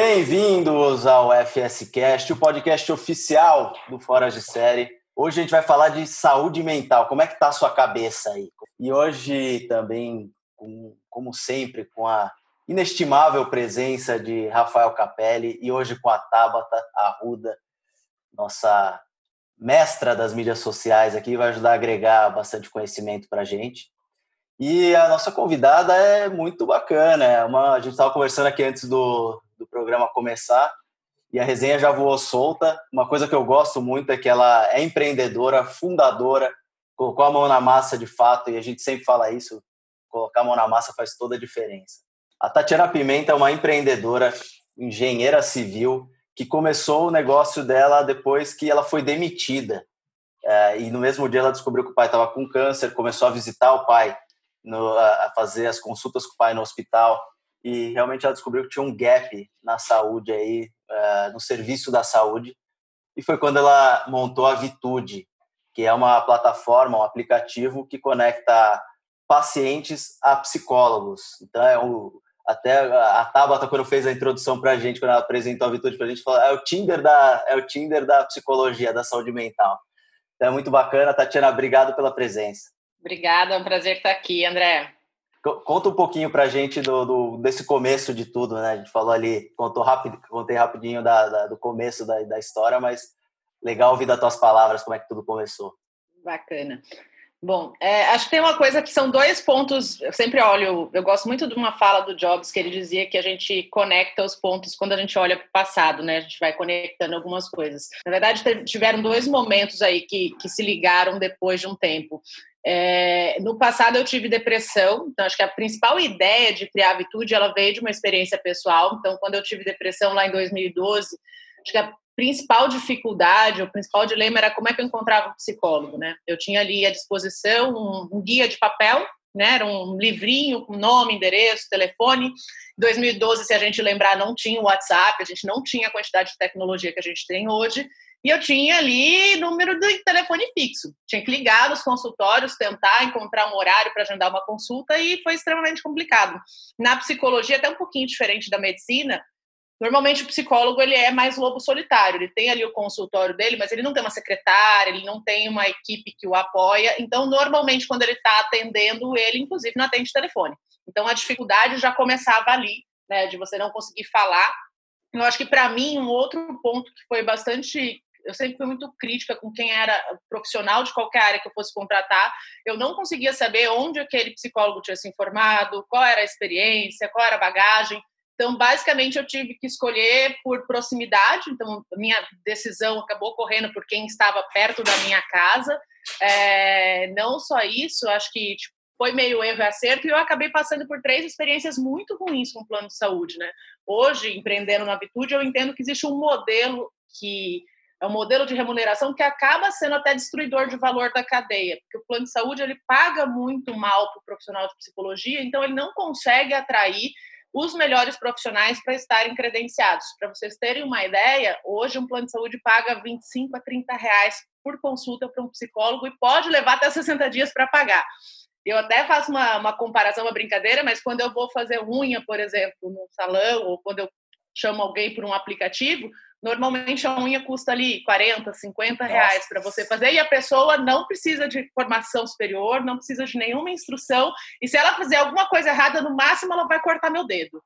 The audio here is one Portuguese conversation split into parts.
Bem-vindos ao FSCast, o podcast oficial do Fora de Série. Hoje a gente vai falar de saúde mental. Como é que tá a sua cabeça aí? E hoje também, como sempre, com a inestimável presença de Rafael Capelli e hoje com a Tabata Arruda, nossa mestra das mídias sociais aqui, vai ajudar a agregar bastante conhecimento para a gente. E a nossa convidada é muito bacana. É uma, a gente estava conversando aqui antes do, do programa começar e a resenha já voou solta. Uma coisa que eu gosto muito é que ela é empreendedora, fundadora, colocou a mão na massa de fato, e a gente sempre fala isso: colocar a mão na massa faz toda a diferença. A Tatiana Pimenta é uma empreendedora, engenheira civil, que começou o negócio dela depois que ela foi demitida. É, e no mesmo dia ela descobriu que o pai estava com câncer, começou a visitar o pai a fazer as consultas com o pai no hospital e realmente ela descobriu que tinha um gap na saúde aí, uh, no serviço da saúde. E foi quando ela montou a Vitude, que é uma plataforma, um aplicativo que conecta pacientes a psicólogos. Então, é o, até a Tabata, quando fez a introdução para a gente, quando ela apresentou a Vitude para a gente, falou é o Tinder da é o Tinder da psicologia, da saúde mental. Então, é muito bacana. Tatiana, obrigado pela presença. Obrigada, é um prazer estar aqui, André. Conta um pouquinho para a gente do, do, desse começo de tudo, né? A gente falou ali, contou rápido, contei rapidinho da, da, do começo da, da história, mas legal ouvir das tuas palavras como é que tudo começou. Bacana. Bom, é, acho que tem uma coisa que são dois pontos. Eu sempre olho, eu gosto muito de uma fala do Jobs que ele dizia que a gente conecta os pontos quando a gente olha para o passado, né? A gente vai conectando algumas coisas. Na verdade, tiveram dois momentos aí que, que se ligaram depois de um tempo. É, no passado eu tive depressão, então acho que a principal ideia de criar a Vitude ela veio de uma experiência pessoal. Então, quando eu tive depressão lá em 2012, acho que a principal dificuldade, o principal dilema era como é que eu encontrava um psicólogo, né? Eu tinha ali à disposição um, um guia de papel, né? Era um livrinho com nome, endereço, telefone. Em 2012, se a gente lembrar, não tinha o WhatsApp, a gente não tinha a quantidade de tecnologia que a gente tem hoje. E eu tinha ali número de telefone fixo. Tinha que ligar nos consultórios, tentar encontrar um horário para agendar uma consulta e foi extremamente complicado. Na psicologia, até um pouquinho diferente da medicina, normalmente o psicólogo ele é mais lobo solitário. Ele tem ali o consultório dele, mas ele não tem uma secretária, ele não tem uma equipe que o apoia. Então, normalmente, quando ele está atendendo, ele inclusive não atende telefone. Então, a dificuldade já começava ali, né, de você não conseguir falar. Eu acho que para mim um outro ponto que foi bastante eu sempre fui muito crítica com quem era profissional de qualquer área que eu fosse contratar. Eu não conseguia saber onde aquele psicólogo tinha se informado, qual era a experiência, qual era a bagagem. Então, basicamente, eu tive que escolher por proximidade. Então, minha decisão acabou correndo por quem estava perto da minha casa. É, não só isso, acho que tipo, foi meio erro e acerto. E eu acabei passando por três experiências muito ruins com o plano de saúde. Né? Hoje, empreendendo na Vitude, eu entendo que existe um modelo que é um modelo de remuneração que acaba sendo até destruidor de valor da cadeia, porque o plano de saúde ele paga muito mal para o profissional de psicologia, então ele não consegue atrair os melhores profissionais para estarem credenciados. Para vocês terem uma ideia, hoje um plano de saúde paga 25 a 30 reais por consulta para um psicólogo e pode levar até 60 dias para pagar. Eu até faço uma, uma comparação, uma brincadeira, mas quando eu vou fazer unha, por exemplo, no salão, ou quando eu chamo alguém por um aplicativo, Normalmente a unha custa ali 40, 50 reais para você fazer e a pessoa não precisa de formação superior, não precisa de nenhuma instrução. E se ela fizer alguma coisa errada, no máximo ela vai cortar meu dedo.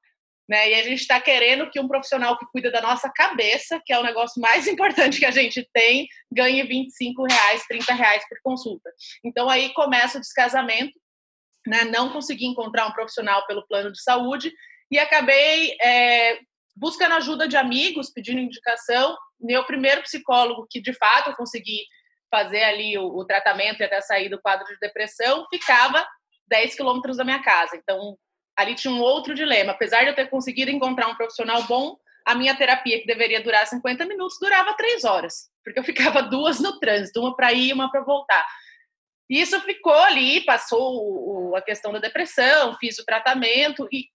Né? E a gente está querendo que um profissional que cuida da nossa cabeça, que é o negócio mais importante que a gente tem, ganhe 25 reais, 30 reais por consulta. Então aí começa o descasamento, né? não consegui encontrar um profissional pelo plano de saúde e acabei é, buscando ajuda de amigos, pedindo indicação. Meu primeiro psicólogo, que de fato eu consegui fazer ali o, o tratamento e até sair do quadro de depressão, ficava 10 quilômetros da minha casa. Então, ali tinha um outro dilema. Apesar de eu ter conseguido encontrar um profissional bom, a minha terapia, que deveria durar 50 minutos, durava três horas, porque eu ficava duas no trânsito, uma para ir e uma para voltar. E isso ficou ali, passou a questão da depressão, fiz o tratamento e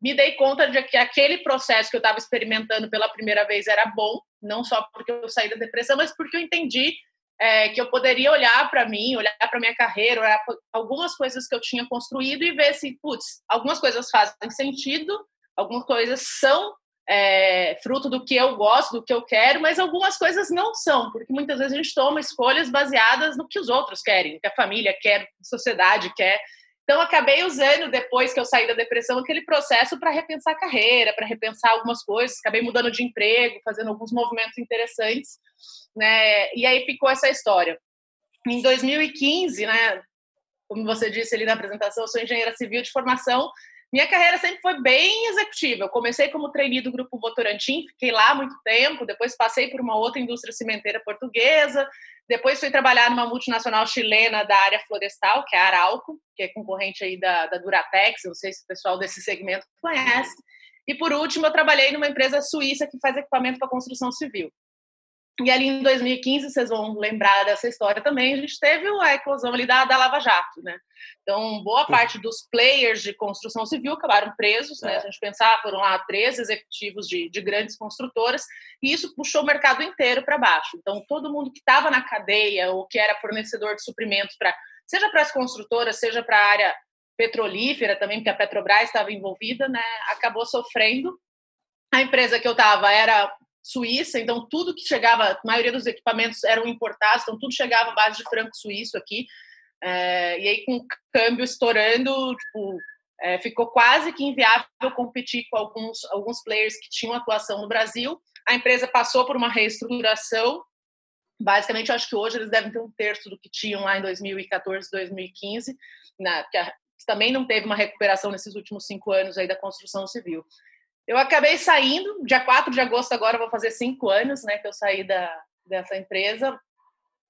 me dei conta de que aquele processo que eu estava experimentando pela primeira vez era bom, não só porque eu saí da depressão, mas porque eu entendi é, que eu poderia olhar para mim, olhar para minha carreira, olhar algumas coisas que eu tinha construído e ver se, putz, algumas coisas fazem sentido, algumas coisas são é, fruto do que eu gosto, do que eu quero, mas algumas coisas não são, porque muitas vezes a gente toma escolhas baseadas no que os outros querem, que a família quer, a sociedade quer. Então, acabei usando, depois que eu saí da depressão, aquele processo para repensar a carreira, para repensar algumas coisas. Acabei mudando de emprego, fazendo alguns movimentos interessantes, né? E aí ficou essa história. Em 2015, né? Como você disse ali na apresentação, eu sou engenheira civil de formação minha carreira sempre foi bem executiva. Eu comecei como trainee do Grupo Votorantim, fiquei lá muito tempo, depois passei por uma outra indústria cimenteira portuguesa, depois fui trabalhar numa multinacional chilena da área florestal, que é a Arauco, que é concorrente aí da, da Duratex, não sei se o pessoal desse segmento conhece. E por último, eu trabalhei numa empresa suíça que faz equipamento para construção civil. E ali em 2015, vocês vão lembrar dessa história também, a gente teve a eclosão ali da, da Lava Jato, né? Então, boa parte dos players de construção civil acabaram presos, né? É. Se a gente pensar, foram lá três executivos de, de grandes construtoras, e isso puxou o mercado inteiro para baixo. Então, todo mundo que estava na cadeia ou que era fornecedor de suprimentos para, seja para as construtoras, seja para a área petrolífera também, porque a Petrobras estava envolvida, né? Acabou sofrendo. A empresa que eu estava era Suíça, então tudo que chegava, a maioria dos equipamentos eram importados, então tudo chegava à base de franco suíço aqui. É, e aí, com o câmbio estourando, tipo, é, ficou quase que inviável competir com alguns, alguns players que tinham atuação no Brasil. A empresa passou por uma reestruturação. Basicamente, acho que hoje eles devem ter um terço do que tinham lá em 2014, 2015, na, que também não teve uma recuperação nesses últimos cinco anos aí da construção civil. Eu acabei saindo, dia 4 de agosto agora vou fazer cinco anos, né, que eu saí da, dessa empresa.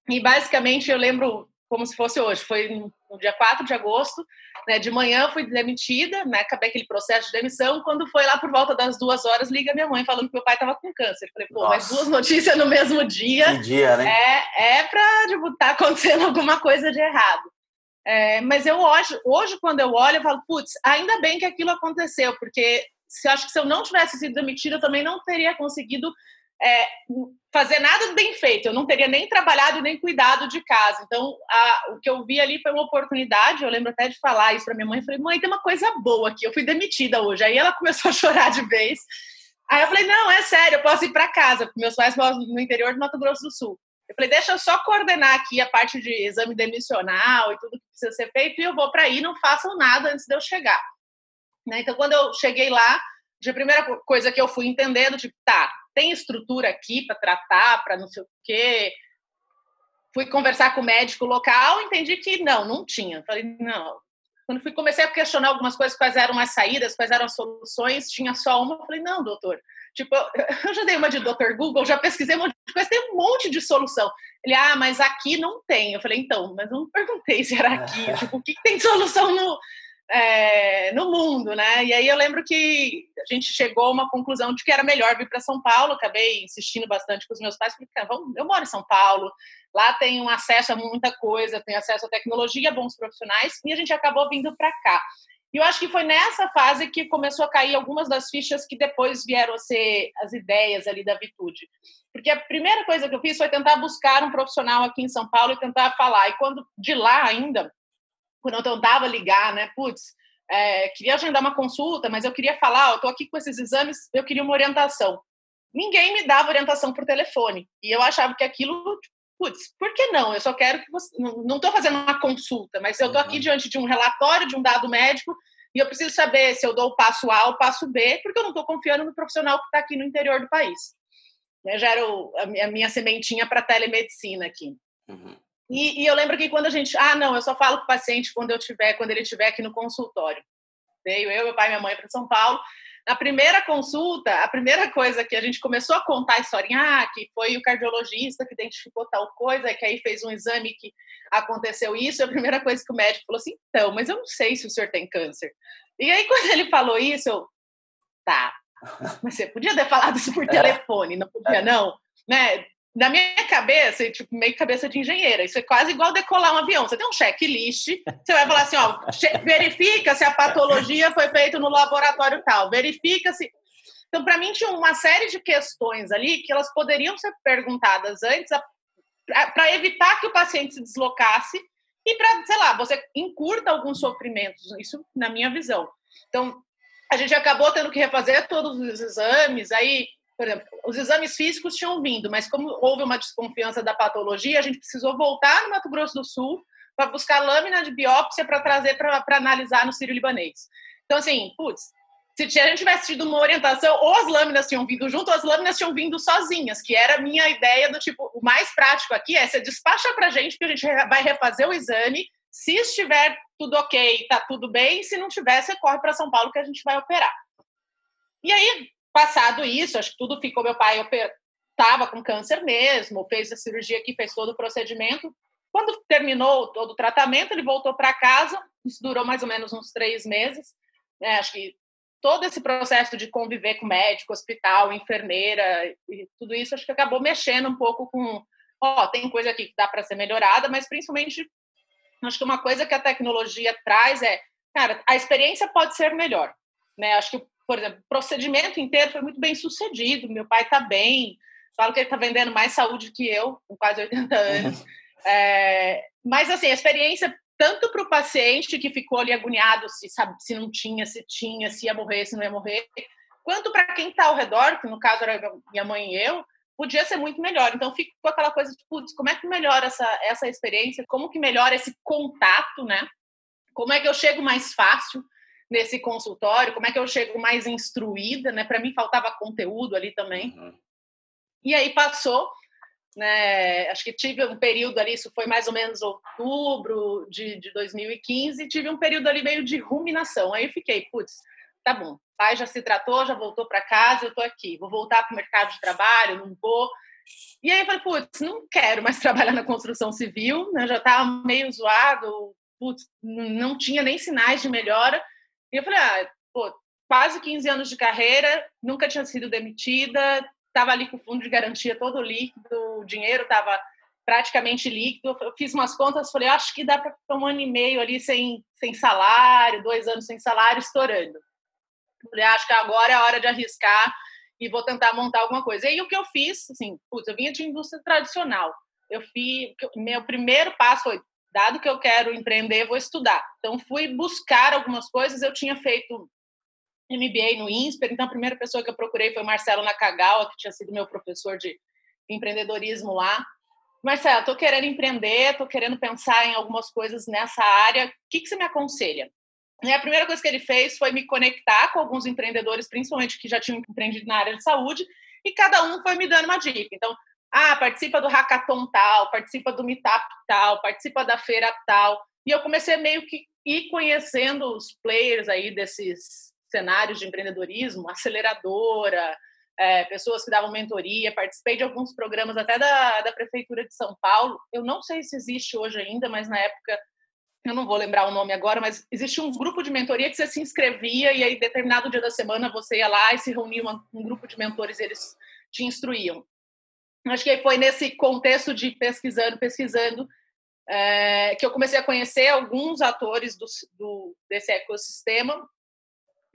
E basicamente eu lembro como se fosse hoje, foi no dia 4 de agosto, né, de manhã fui demitida, né, acabei aquele processo de demissão, quando foi lá por volta das duas horas, liga minha mãe falando que meu pai estava com câncer. Falei, pô, Nossa. mas duas notícias no mesmo dia. Que dia, né? É, é para, tipo, tá acontecendo alguma coisa de errado. É, mas eu hoje, hoje, quando eu olho, eu falo, putz, ainda bem que aquilo aconteceu, porque se acho que se eu não tivesse sido demitida, eu também não teria conseguido é, fazer nada bem feito. Eu não teria nem trabalhado nem cuidado de casa. Então, a, o que eu vi ali foi uma oportunidade. Eu lembro até de falar isso para minha mãe. Eu falei, mãe, tem uma coisa boa aqui. Eu fui demitida hoje. Aí ela começou a chorar de vez. Aí eu falei, não, é sério, eu posso ir para casa, meus pais moram no interior do Mato Grosso do Sul. Eu falei, deixa eu só coordenar aqui a parte de exame demissional e tudo que precisa ser feito, e eu vou para aí, não façam nada antes de eu chegar. Né? Então, quando eu cheguei lá, a primeira coisa que eu fui entendendo, tipo, tá, tem estrutura aqui para tratar, para não sei o quê. Fui conversar com o médico local, entendi que não, não tinha. Falei, não. Quando fui comecei a questionar algumas coisas, quais eram as saídas, quais eram as soluções, tinha só uma. Falei, não, doutor. Tipo, eu já dei uma de doutor Google, já pesquisei um monte de coisa, tem um monte de solução. Ele, ah, mas aqui não tem. Eu falei, então, mas não perguntei se era aqui. tipo, o que, que tem de solução no, é, no mundo, né? E aí eu lembro que a gente chegou a uma conclusão de que era melhor vir para São Paulo. Acabei insistindo bastante com os meus pais, porque vamos, eu moro em São Paulo, lá tem um acesso a muita coisa, tem acesso à tecnologia, bons profissionais, e a gente acabou vindo para cá. E eu acho que foi nessa fase que começou a cair algumas das fichas que depois vieram a ser as ideias ali da Vitude. Porque a primeira coisa que eu fiz foi tentar buscar um profissional aqui em São Paulo e tentar falar. E quando de lá ainda quando eu tentava ligar, né? Putz, é, queria agendar uma consulta, mas eu queria falar, eu tô aqui com esses exames, eu queria uma orientação. Ninguém me dava orientação por telefone. E eu achava que aquilo, putz, por que não? Eu só quero que você. Não estou fazendo uma consulta, mas eu estou aqui uhum. diante de um relatório, de um dado médico, e eu preciso saber se eu dou o passo A ou o passo B, porque eu não estou confiando no profissional que está aqui no interior do país. Eu já era a minha sementinha para telemedicina aqui. Uhum. E, e, eu lembro que quando a gente, ah, não, eu só falo com o paciente quando eu tiver, quando ele estiver aqui no consultório. Veio eu, meu pai e minha mãe para São Paulo. Na primeira consulta, a primeira coisa que a gente começou a contar a historinha, ah, que foi o cardiologista que identificou tal coisa, que aí fez um exame que aconteceu isso, a primeira coisa que o médico falou assim, então, mas eu não sei se o senhor tem câncer. E aí, quando ele falou isso, eu, tá, mas você podia ter falado isso por é. telefone, não podia, não? Né? Na minha cabeça, tipo, meio cabeça de engenheira, isso é quase igual decolar um avião. Você tem um checklist, você vai falar assim, ó, verifica se a patologia foi feita no laboratório tal, verifica se. Então, para mim, tinha uma série de questões ali que elas poderiam ser perguntadas antes para evitar que o paciente se deslocasse e para, sei lá, você encurta alguns sofrimentos, isso na minha visão. Então, a gente acabou tendo que refazer todos os exames, aí, por exemplo, os exames físicos tinham vindo, mas como houve uma desconfiança da patologia, a gente precisou voltar no Mato Grosso do Sul para buscar lâmina de biópsia para trazer para analisar no sírio-libanês. Então, assim, putz, se a gente tivesse tido uma orientação, ou as lâminas tinham vindo junto, ou as lâminas tinham vindo sozinhas, que era a minha ideia do tipo, o mais prático aqui é você despacha para a gente que a gente vai refazer o exame, se estiver tudo ok, tá tudo bem, se não tiver, você corre para São Paulo que a gente vai operar. E aí, passado isso, acho que tudo ficou, meu pai estava com câncer mesmo, fez a cirurgia aqui, fez todo o procedimento. Quando terminou todo o tratamento, ele voltou para casa, isso durou mais ou menos uns três meses, né, acho que todo esse processo de conviver com médico, hospital, enfermeira e tudo isso, acho que acabou mexendo um pouco com, ó, tem coisa aqui que dá para ser melhorada, mas principalmente acho que uma coisa que a tecnologia traz é, cara, a experiência pode ser melhor, né? Acho que, por exemplo, o procedimento inteiro foi muito bem sucedido, meu pai está bem, falo que ele está vendendo mais saúde que eu, com quase 80 anos. É, mas, assim, a experiência tanto para o paciente que ficou ali agoniado se, sabe, se não tinha, se tinha, se ia morrer, se não ia morrer, quanto para quem está ao redor, que no caso era minha mãe e eu, podia ser muito melhor. Então ficou aquela coisa de, putz, como é que melhora essa, essa experiência? Como que melhora esse contato, né? Como é que eu chego mais fácil nesse consultório? Como é que eu chego mais instruída, né? Para mim faltava conteúdo ali também. Uhum. E aí passou né? Acho que tive um período ali, isso foi mais ou menos outubro de, de 2015, tive um período ali meio de ruminação. Aí eu fiquei, putz, tá bom, pai já se tratou, já voltou para casa, eu tô aqui, vou voltar para o mercado de trabalho, não vou. E aí eu falei, putz, não quero mais trabalhar na construção civil, né? já estava meio zoado, putz, não tinha nem sinais de melhora. E eu falei, ah, pô, quase 15 anos de carreira, nunca tinha sido demitida, estava ali com o fundo de garantia todo líquido, o dinheiro estava praticamente líquido. Eu fiz umas contas, falei, acho que dá para um ano e meio ali sem, sem salário, dois anos sem salário, estourando. Falei, acho que agora é a hora de arriscar e vou tentar montar alguma coisa. E aí o que eu fiz, assim, putz, eu vinha de indústria tradicional. Eu fiz, meu primeiro passo foi, dado que eu quero empreender, vou estudar. Então fui buscar algumas coisas. Eu tinha feito MBA no INSPER, então a primeira pessoa que eu procurei foi Marcelo Nakagawa, que tinha sido meu professor de empreendedorismo lá. Marcelo, estou querendo empreender, estou querendo pensar em algumas coisas nessa área, o que, que você me aconselha? E a primeira coisa que ele fez foi me conectar com alguns empreendedores, principalmente que já tinham empreendido na área de saúde, e cada um foi me dando uma dica. Então, ah, participa do hackathon tal, participa do meetup tal, participa da feira tal. E eu comecei meio que ir conhecendo os players aí desses cenários de empreendedorismo, aceleradora, é, pessoas que davam mentoria, participei de alguns programas até da, da Prefeitura de São Paulo. Eu não sei se existe hoje ainda, mas na época, eu não vou lembrar o nome agora, mas existe um grupo de mentoria que você se inscrevia e aí, determinado dia da semana, você ia lá e se reunia uma, um grupo de mentores eles te instruíam. Acho que foi nesse contexto de pesquisando, pesquisando, é, que eu comecei a conhecer alguns atores do, do, desse ecossistema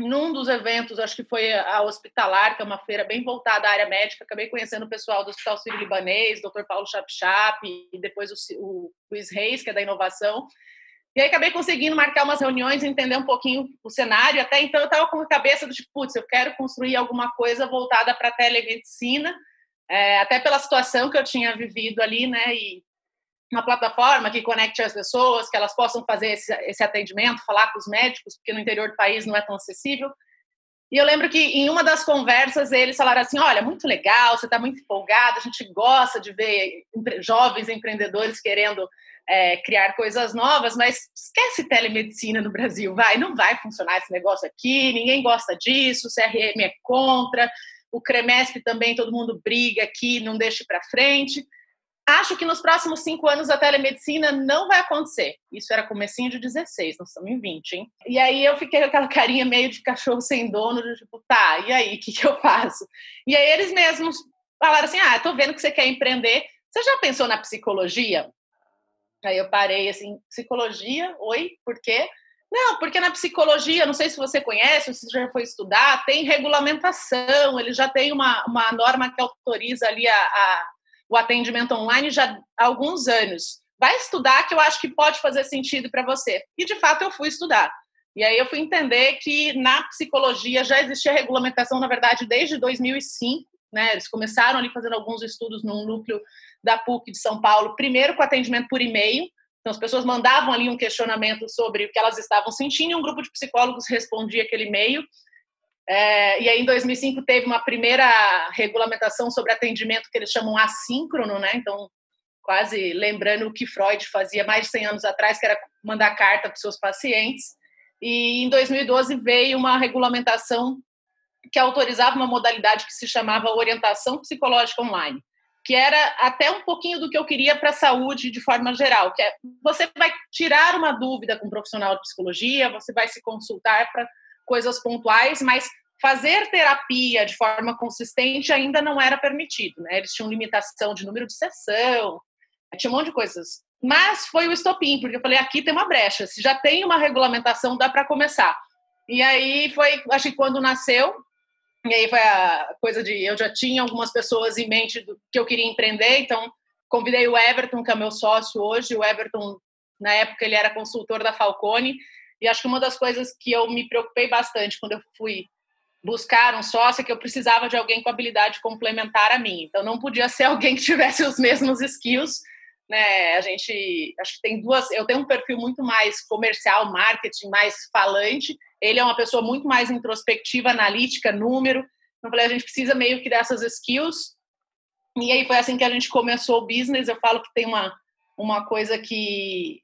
num dos eventos, acho que foi a Hospitalar, que é uma feira bem voltada à área médica, acabei conhecendo o pessoal do Hospital Sírio-Libanês, Dr. Paulo Chapchap, e depois o, o Luiz Reis, que é da inovação. E aí acabei conseguindo marcar umas reuniões, entender um pouquinho o cenário. Até então eu estava com a cabeça do tipo, putz, eu quero construir alguma coisa voltada para a telemedicina, é, até pela situação que eu tinha vivido ali, né? E uma plataforma que conecte as pessoas, que elas possam fazer esse, esse atendimento, falar com os médicos, porque no interior do país não é tão acessível. E eu lembro que em uma das conversas eles falaram assim: olha, muito legal, você está muito empolgada, a gente gosta de ver jovens empreendedores querendo é, criar coisas novas, mas esquece telemedicina no Brasil, vai, não vai funcionar esse negócio aqui, ninguém gosta disso, o CRM é contra, o CREMESP também, todo mundo briga aqui, não deixe para frente. Acho que nos próximos cinco anos a telemedicina não vai acontecer. Isso era comecinho de 16, nós estamos em 20, hein? E aí eu fiquei com aquela carinha meio de cachorro sem dono, de tipo, tá, e aí, o que, que eu faço? E aí eles mesmos falaram assim, ah, tô vendo que você quer empreender, você já pensou na psicologia? Aí eu parei assim, psicologia? Oi, por quê? Não, porque na psicologia, não sei se você conhece, se já foi estudar, tem regulamentação, ele já tem uma, uma norma que autoriza ali a, a o atendimento online já há alguns anos. Vai estudar que eu acho que pode fazer sentido para você. E de fato eu fui estudar. E aí eu fui entender que na psicologia já existia regulamentação, na verdade, desde 2005. Né? Eles começaram ali fazendo alguns estudos num núcleo da PUC de São Paulo, primeiro com atendimento por e-mail. Então, as pessoas mandavam ali um questionamento sobre o que elas estavam sentindo e um grupo de psicólogos respondia aquele e-mail. É, e aí, em 2005, teve uma primeira regulamentação sobre atendimento que eles chamam assíncrono, né? Então, quase lembrando o que Freud fazia mais de 100 anos atrás, que era mandar carta para os seus pacientes. E em 2012 veio uma regulamentação que autorizava uma modalidade que se chamava orientação psicológica online, que era até um pouquinho do que eu queria para a saúde de forma geral, que é você vai tirar uma dúvida com um profissional de psicologia, você vai se consultar para coisas pontuais, mas fazer terapia de forma consistente ainda não era permitido, né? Eles tinham limitação de número de sessão, tinha um monte de coisas mas foi o estopim, porque eu falei, aqui tem uma brecha, se já tem uma regulamentação, dá para começar. E aí foi, acho que quando nasceu, e aí foi a coisa de, eu já tinha algumas pessoas em mente do que eu queria empreender, então convidei o Everton, que é meu sócio hoje, o Everton, na época ele era consultor da Falcone, e acho que uma das coisas que eu me preocupei bastante quando eu fui buscar um sócio é que eu precisava de alguém com habilidade complementar a mim. Então não podia ser alguém que tivesse os mesmos skills, né? A gente acho que tem duas. Eu tenho um perfil muito mais comercial, marketing, mais falante. Ele é uma pessoa muito mais introspectiva, analítica, número. Então, falei, a gente precisa meio que dessas skills. E aí foi assim que a gente começou o business. Eu falo que tem uma, uma coisa que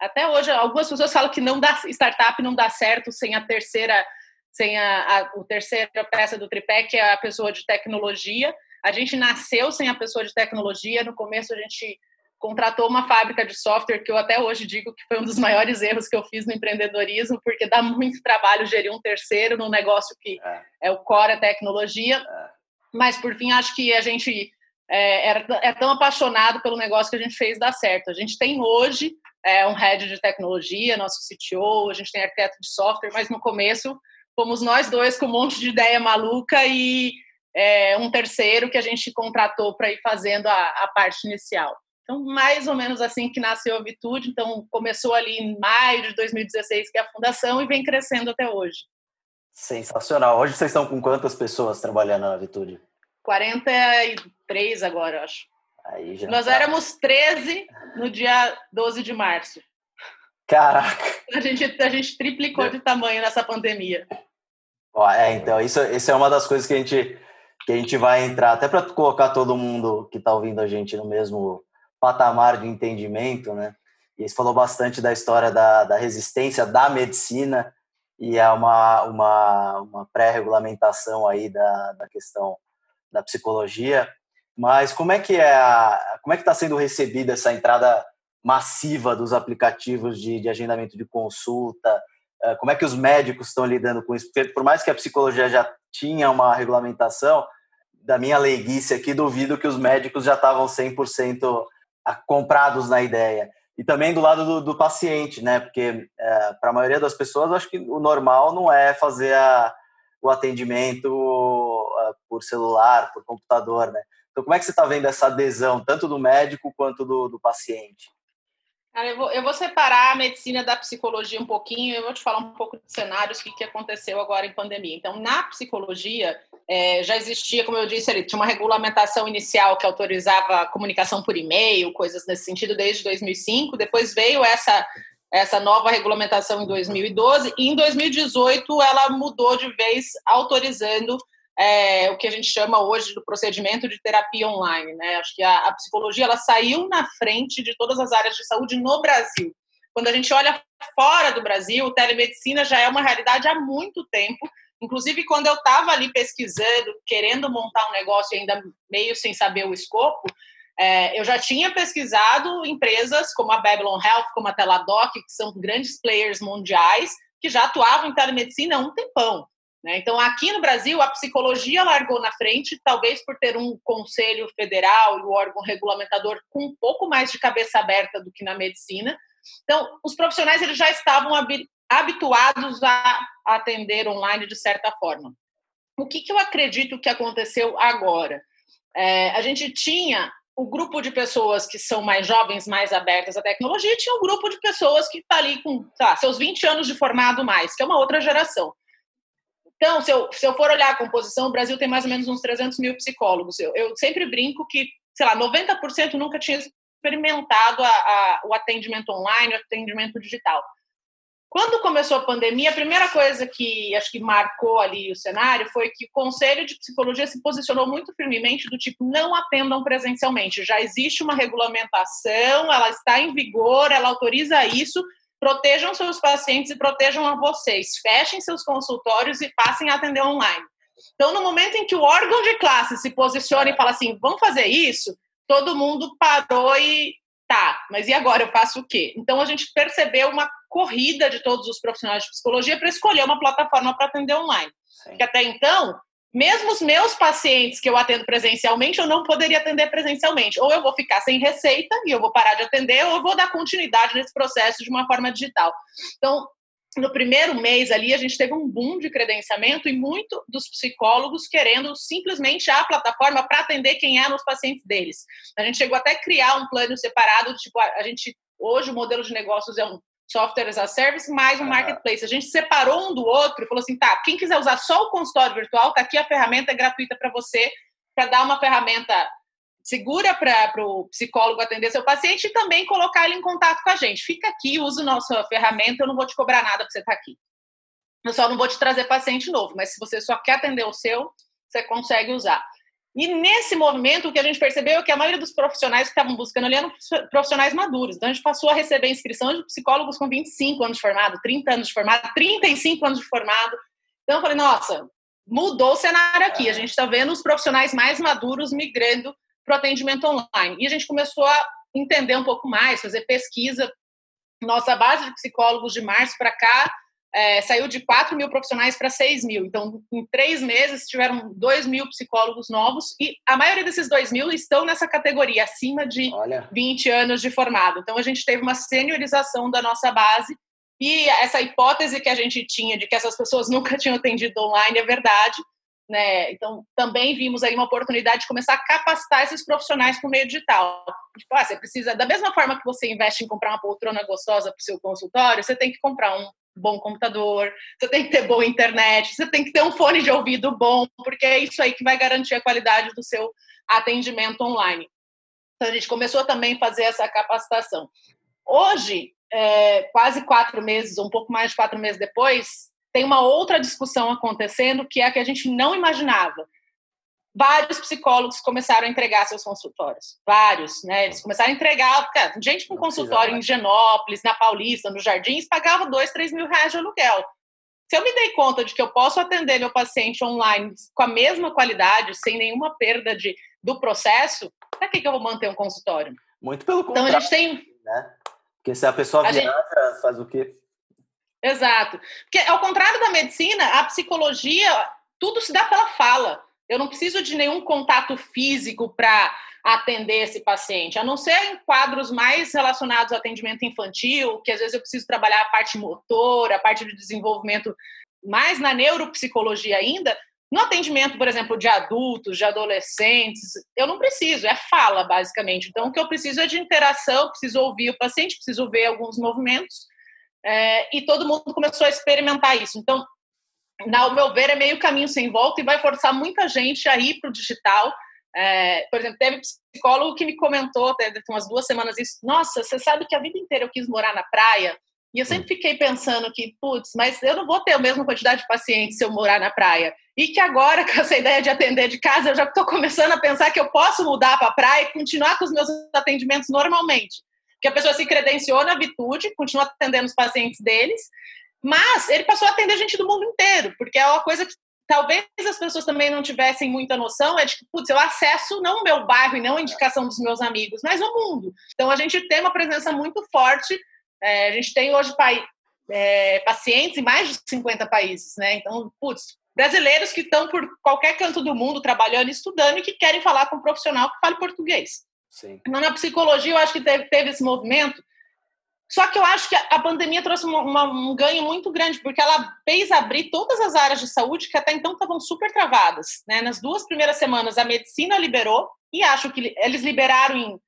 até hoje algumas pessoas falam que não dá startup não dá certo sem a terceira sem a, a, o terceira peça do tripé que é a pessoa de tecnologia. A gente nasceu sem a pessoa de tecnologia. No começo a gente contratou uma fábrica de software que eu até hoje digo que foi um dos maiores erros que eu fiz no empreendedorismo, porque dá muito trabalho gerir um terceiro num negócio que é, é o core, a tecnologia. É. Mas, por fim, acho que a gente é, era, é tão apaixonado pelo negócio que a gente fez dar certo. A gente tem hoje é, um head de tecnologia, nosso CTO, a gente tem arquiteto de software, mas no começo fomos nós dois com um monte de ideia maluca e é, um terceiro que a gente contratou para ir fazendo a, a parte inicial. Então, mais ou menos assim que nasceu a Vitude. Então, começou ali em maio de 2016, que é a fundação, e vem crescendo até hoje. Sensacional. Hoje vocês estão com quantas pessoas trabalhando na Vitude? 43 agora, eu acho. Aí já Nós tá. éramos 13 no dia 12 de março. Caraca! A gente, a gente triplicou de tamanho nessa pandemia. Ó, é, então, isso, isso é uma das coisas que a gente, que a gente vai entrar, até para colocar todo mundo que está ouvindo a gente no mesmo patamar de entendimento, né? E você falou bastante da história da, da resistência da medicina e é uma, uma, uma pré-regulamentação aí da, da questão da psicologia. Mas como é que é a, como é que está sendo recebida essa entrada massiva dos aplicativos de, de agendamento de consulta? Eh, como é que os médicos estão lidando com isso? Porque por mais que a psicologia já tinha uma regulamentação, da minha leiguice aqui, duvido que os médicos já estavam 100% comprados na ideia. E também do lado do, do paciente, né? Porque é, para a maioria das pessoas, acho que o normal não é fazer a, o atendimento uh, por celular, por computador, né? Então, como é que você está vendo essa adesão, tanto do médico quanto do, do paciente? Cara, eu vou, eu vou separar a medicina da psicologia um pouquinho, eu vou te falar um pouco de cenários, o que, que aconteceu agora em pandemia. Então, na psicologia, é, já existia, como eu disse ali, tinha uma regulamentação inicial que autorizava comunicação por e-mail, coisas nesse sentido, desde 2005. Depois veio essa, essa nova regulamentação em 2012, e em 2018 ela mudou de vez, autorizando é, o que a gente chama hoje do procedimento de terapia online. Né? Acho que a, a, psicologia ela saiu na frente de todas as áreas de saúde no Brasil. Quando a gente olha fora do Brasil, telemedicina já é uma realidade há muito tempo. Inclusive, quando eu estava ali pesquisando, querendo montar um negócio ainda meio sem saber o escopo, é, eu já tinha pesquisado empresas como a Babylon Health, como a Teladoc, que são grandes players mundiais, que já atuavam em telemedicina há um tempão. Né? Então, aqui no Brasil, a psicologia largou na frente, talvez por ter um conselho federal e o órgão regulamentador com um pouco mais de cabeça aberta do que na medicina. Então, os profissionais eles já estavam habituados a atender online de certa forma. O que, que eu acredito que aconteceu agora? É, a gente tinha o grupo de pessoas que são mais jovens, mais abertas à tecnologia, e tinha um grupo de pessoas que está ali com tá, seus 20 anos de formado mais, que é uma outra geração. Então, se eu, se eu for olhar a composição, o Brasil tem mais ou menos uns 300 mil psicólogos. Eu, eu sempre brinco que, sei lá, 90% nunca tinha experimentado a, a, o atendimento online, o atendimento digital. Quando começou a pandemia, a primeira coisa que acho que marcou ali o cenário foi que o Conselho de Psicologia se posicionou muito firmemente do tipo não atendam presencialmente. Já existe uma regulamentação, ela está em vigor, ela autoriza isso. Protejam seus pacientes e protejam a vocês. Fechem seus consultórios e passem a atender online. Então, no momento em que o órgão de classe se posiciona e fala assim, vamos fazer isso, todo mundo parou e tá, mas e agora eu faço o quê? Então a gente percebeu uma corrida de todos os profissionais de psicologia para escolher uma plataforma para atender online. Sim. Que até então, mesmo os meus pacientes que eu atendo presencialmente, eu não poderia atender presencialmente. Ou eu vou ficar sem receita e eu vou parar de atender, ou eu vou dar continuidade nesse processo de uma forma digital. Então, no primeiro mês ali, a gente teve um boom de credenciamento e muito dos psicólogos querendo simplesmente a plataforma para atender quem é nos pacientes deles. A gente chegou até a criar um plano separado, tipo, a gente hoje o modelo de negócios é um software as a service mais um marketplace. A gente separou um do outro e falou assim, tá, quem quiser usar só o consultório virtual, tá aqui a ferramenta é gratuita para você, para dar uma ferramenta segura para o psicólogo atender seu paciente e também colocar ele em contato com a gente. Fica aqui, usa nossa ferramenta, eu não vou te cobrar nada para você estar tá aqui. Eu só não vou te trazer paciente novo, mas se você só quer atender o seu, você consegue usar. E nesse movimento, o que a gente percebeu é que a maioria dos profissionais que estavam buscando ali eram profissionais maduros. Então, a gente passou a receber inscrição de psicólogos com 25 anos de formado, 30 anos de formado, 35 anos de formado. Então, eu falei, nossa, mudou o cenário aqui. A gente está vendo os profissionais mais maduros migrando para o atendimento online. E a gente começou a entender um pouco mais, fazer pesquisa. Nossa base de psicólogos de março para cá é, saiu de 4 mil profissionais para 6 mil. Então, em três meses, tiveram 2 mil psicólogos novos e a maioria desses 2 mil estão nessa categoria, acima de Olha. 20 anos de formado. Então, a gente teve uma seniorização da nossa base e essa hipótese que a gente tinha de que essas pessoas nunca tinham atendido online é verdade. Né? Então, também vimos aí uma oportunidade de começar a capacitar esses profissionais por meio digital. Tipo, ah, você precisa, da mesma forma que você investe em comprar uma poltrona gostosa para o seu consultório, você tem que comprar um bom computador, você tem que ter boa internet, você tem que ter um fone de ouvido bom, porque é isso aí que vai garantir a qualidade do seu atendimento online. Então, a gente começou também a fazer essa capacitação. Hoje, é, quase quatro meses, um pouco mais de quatro meses depois, tem uma outra discussão acontecendo que é a que a gente não imaginava. Vários psicólogos começaram a entregar seus consultórios. Vários, né? Eles começaram a entregar. Cara, gente com consultório em Genópolis, na Paulista, nos Jardins, pagava dois, três mil reais de aluguel. Se eu me dei conta de que eu posso atender meu paciente online com a mesma qualidade, sem nenhuma perda de, do processo, para que, que eu vou manter um consultório? Muito pelo contrário. Então a gente tem. Né? Porque se a pessoa a viaja, gente... faz o quê? Exato. Porque, ao contrário da medicina, a psicologia, tudo se dá pela fala. Eu não preciso de nenhum contato físico para atender esse paciente, a não ser em quadros mais relacionados ao atendimento infantil, que às vezes eu preciso trabalhar a parte motora, a parte de desenvolvimento mais na neuropsicologia ainda. No atendimento, por exemplo, de adultos, de adolescentes, eu não preciso, é fala, basicamente. Então, o que eu preciso é de interação, preciso ouvir o paciente, preciso ver alguns movimentos é, e todo mundo começou a experimentar isso. Então, ao meu ver, é meio caminho sem volta e vai forçar muita gente a ir para o digital. É, por exemplo, teve psicólogo que me comentou, teve umas duas semanas, isso. Nossa, você sabe que a vida inteira eu quis morar na praia? E eu sempre fiquei pensando que, putz, mas eu não vou ter a mesma quantidade de pacientes se eu morar na praia. E que agora, com essa ideia de atender de casa, eu já estou começando a pensar que eu posso mudar para a praia e continuar com os meus atendimentos normalmente que a pessoa se credenciou na Vitude, continua atendendo os pacientes deles, mas ele passou a atender gente do mundo inteiro, porque é uma coisa que talvez as pessoas também não tivessem muita noção, é de que, putz, eu acesso não o meu bairro e não a indicação dos meus amigos, mas o mundo. Então, a gente tem uma presença muito forte, é, a gente tem hoje é, pacientes em mais de 50 países, né? Então, putz, brasileiros que estão por qualquer canto do mundo trabalhando estudando e que querem falar com um profissional que fale português. Sim. Na psicologia, eu acho que teve, teve esse movimento Só que eu acho que a pandemia trouxe uma, uma, um ganho muito grande, porque ela fez abrir todas as áreas de saúde que até então estavam super travadas. Né? Nas duas primeiras semanas, a medicina liberou, e acho que eles liberaram em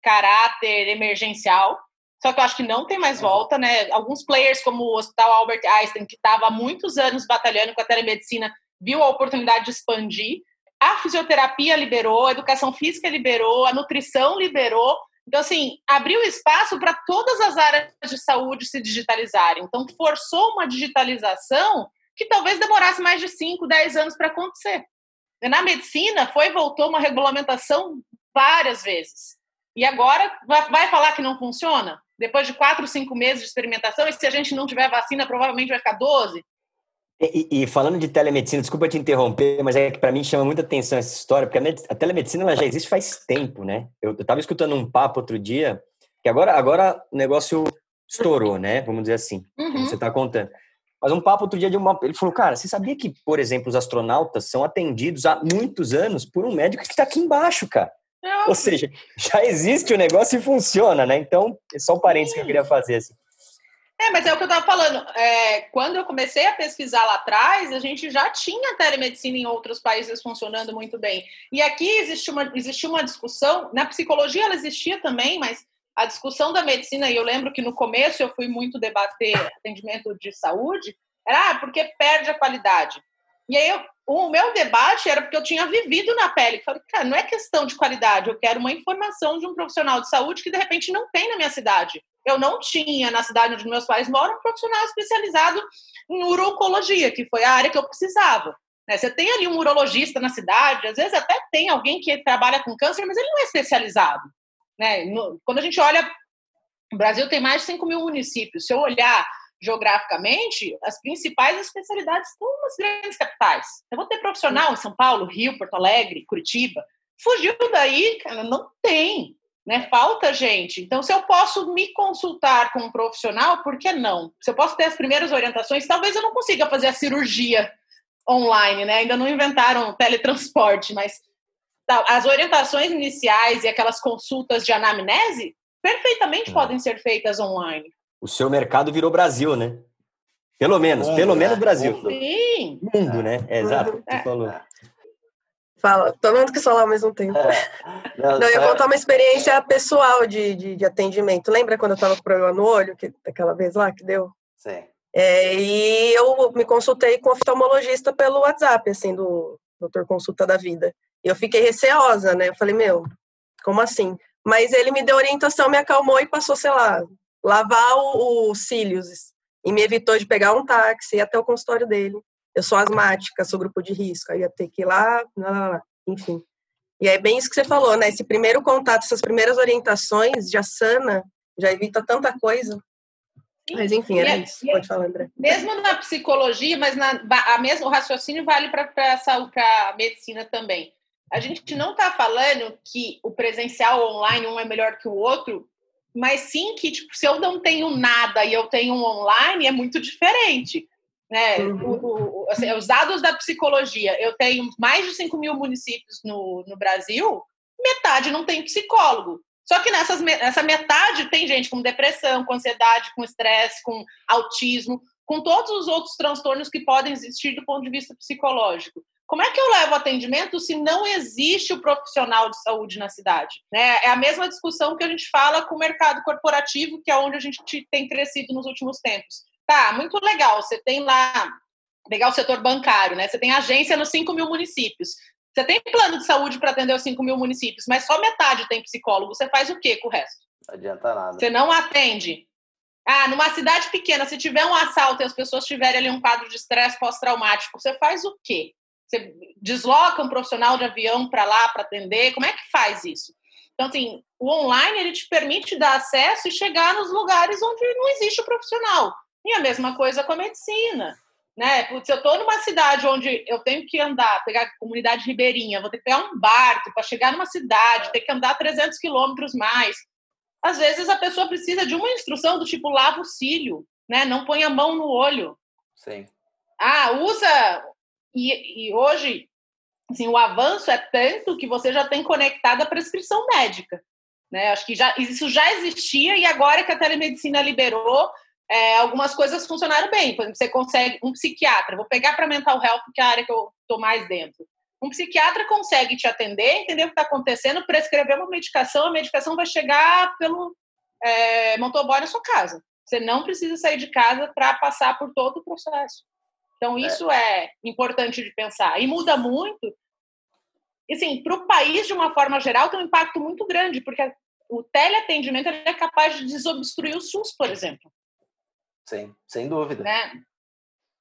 caráter emergencial, só que eu acho que não tem mais volta. Né? Alguns players, como o Hospital Albert Einstein, que estava há muitos anos batalhando com a telemedicina, viu a oportunidade de expandir. A fisioterapia liberou, a educação física liberou, a nutrição liberou, então, assim, abriu espaço para todas as áreas de saúde se digitalizarem. Então, forçou uma digitalização que talvez demorasse mais de 5, 10 anos para acontecer. Na medicina, foi voltou uma regulamentação várias vezes. E agora vai falar que não funciona? Depois de quatro, cinco meses de experimentação, e se a gente não tiver vacina, provavelmente vai ficar 12? E, e, falando de telemedicina, desculpa te interromper, mas é que para mim chama muita atenção essa história, porque a, a telemedicina ela já existe faz tempo, né? Eu estava escutando um papo outro dia, que agora, agora o negócio estourou, né? Vamos dizer assim, uhum. como você está contando. Mas um papo outro dia de uma. Ele falou, cara, você sabia que, por exemplo, os astronautas são atendidos há muitos anos por um médico que está aqui embaixo, cara? Ou seja, já existe o negócio e funciona, né? Então, é só um parênteses que eu queria fazer. Assim. É, mas é o que eu estava falando. É, quando eu comecei a pesquisar lá atrás, a gente já tinha telemedicina em outros países funcionando muito bem. E aqui existe uma, existiu uma discussão, na psicologia ela existia também, mas a discussão da medicina, e eu lembro que no começo eu fui muito debater atendimento de saúde, era ah, porque perde a qualidade. E aí eu, o meu debate era porque eu tinha vivido na pele. Falei, cara, não é questão de qualidade, eu quero uma informação de um profissional de saúde que de repente não tem na minha cidade eu não tinha na cidade onde meus pais moram um profissional especializado em urologia, que foi a área que eu precisava. Né? Você tem ali um urologista na cidade, às vezes até tem alguém que trabalha com câncer, mas ele não é especializado. Né? quando a gente olha, o Brasil tem mais de 5 mil municípios. Se eu olhar geograficamente, as principais especialidades estão nas grandes capitais. Eu vou ter profissional em São Paulo, Rio, Porto Alegre, Curitiba. Fugiu daí, cara, não tem. Né? Falta gente. Então, se eu posso me consultar com um profissional, por que não? Se eu posso ter as primeiras orientações, talvez eu não consiga fazer a cirurgia online, né? Ainda não inventaram teletransporte, mas tá, as orientações iniciais e aquelas consultas de anamnese perfeitamente é. podem ser feitas online. O seu mercado virou Brasil, né? Pelo menos, pelo menos né? Brasil. Sim. Mundo, né? É, exato. É. Falou. Fala, todo mundo quis falar ao mesmo tempo. É. Não, Não, eu ia contar uma experiência pessoal de, de, de atendimento. Lembra quando eu estava com problema no olho, que, daquela vez lá que deu? Sim. É, e eu me consultei com o oftalmologista pelo WhatsApp, assim, do doutor Consulta da Vida. E eu fiquei receosa, né? Eu falei, meu, como assim? Mas ele me deu orientação, me acalmou e passou, sei lá, lavar os cílios. E me evitou de pegar um táxi e até o consultório dele eu sou asmática, sou grupo de risco, aí ia ter que ir lá, lá, lá, lá, enfim. E é bem isso que você falou, né? Esse primeiro contato, essas primeiras orientações já sana, já evita tanta coisa. Mas enfim, era é, isso. Pode falar, André. Mesmo na psicologia, mas na, a mesmo, o raciocínio vale para a medicina também. A gente não está falando que o presencial online um é melhor que o outro, mas sim que tipo, se eu não tenho nada e eu tenho um online, é muito diferente. Né? Uhum. O, o, assim, os dados da psicologia, eu tenho mais de 5 mil municípios no, no Brasil, metade não tem psicólogo. Só que nessas, nessa metade tem gente com depressão, com ansiedade, com estresse, com autismo, com todos os outros transtornos que podem existir do ponto de vista psicológico. Como é que eu levo atendimento se não existe o profissional de saúde na cidade? Né? É a mesma discussão que a gente fala com o mercado corporativo, que é onde a gente tem crescido nos últimos tempos. Tá, muito legal. Você tem lá, pegar o setor bancário, né? Você tem agência nos 5 mil municípios. Você tem plano de saúde para atender os 5 mil municípios, mas só metade tem psicólogo. Você faz o quê com o resto? Não adianta nada. Você não atende. Ah, numa cidade pequena, se tiver um assalto e as pessoas tiverem ali um quadro de estresse pós-traumático, você faz o quê? Você desloca um profissional de avião para lá para atender? Como é que faz isso? Então, assim, o online ele te permite dar acesso e chegar nos lugares onde não existe o profissional. E a mesma coisa com a medicina. Né? Putz, eu estou numa cidade onde eu tenho que andar, pegar a comunidade ribeirinha, vou ter que pegar um barco para chegar numa cidade, ter que andar 300 quilômetros mais. Às vezes a pessoa precisa de uma instrução do tipo lava o cílio, né? não põe a mão no olho. Sim. Ah, usa. E, e hoje, assim, o avanço é tanto que você já tem conectado a prescrição médica. Né? Acho que já, isso já existia e agora que a telemedicina liberou, é, algumas coisas funcionaram bem. Por exemplo, você consegue um psiquiatra, vou pegar para mental health, que é a área que eu estou mais dentro. Um psiquiatra consegue te atender, entender o que está acontecendo, prescrever uma medicação, a medicação vai chegar pelo é, motoboy na sua casa. Você não precisa sair de casa para passar por todo o processo. Então, é. isso é, é importante de pensar. E muda muito. E, assim, para o país, de uma forma geral, tem um impacto muito grande, porque o teleatendimento é capaz de desobstruir o SUS, por exemplo. Sim, sem dúvida. Né?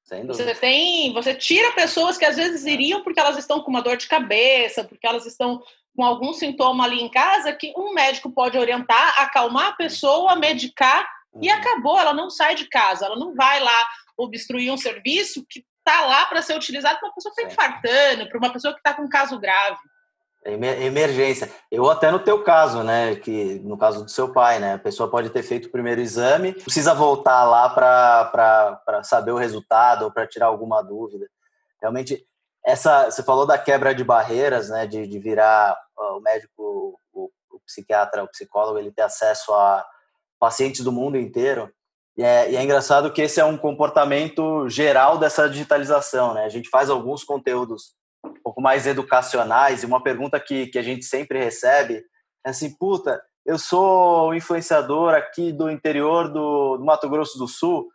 Sem dúvida. Você tem, você tira pessoas que às vezes iriam porque elas estão com uma dor de cabeça, porque elas estão com algum sintoma ali em casa, que um médico pode orientar, acalmar a pessoa, medicar uhum. e acabou. Ela não sai de casa, ela não vai lá obstruir um serviço que está lá para ser utilizado para uma pessoa que está infartando, para uma pessoa que está com um caso grave. Emergência. Eu até no teu caso, né? Que no caso do seu pai, né? A pessoa pode ter feito o primeiro exame, precisa voltar lá para saber o resultado ou para tirar alguma dúvida. Realmente, essa você falou da quebra de barreiras, né? De, de virar o médico, o, o psiquiatra, o psicólogo, ele ter acesso a pacientes do mundo inteiro. E é, e é, engraçado que esse é um comportamento geral dessa digitalização, né? A gente faz alguns conteúdos um pouco mais educacionais, e uma pergunta que, que a gente sempre recebe é assim, puta, eu sou influenciador aqui do interior do, do Mato Grosso do Sul,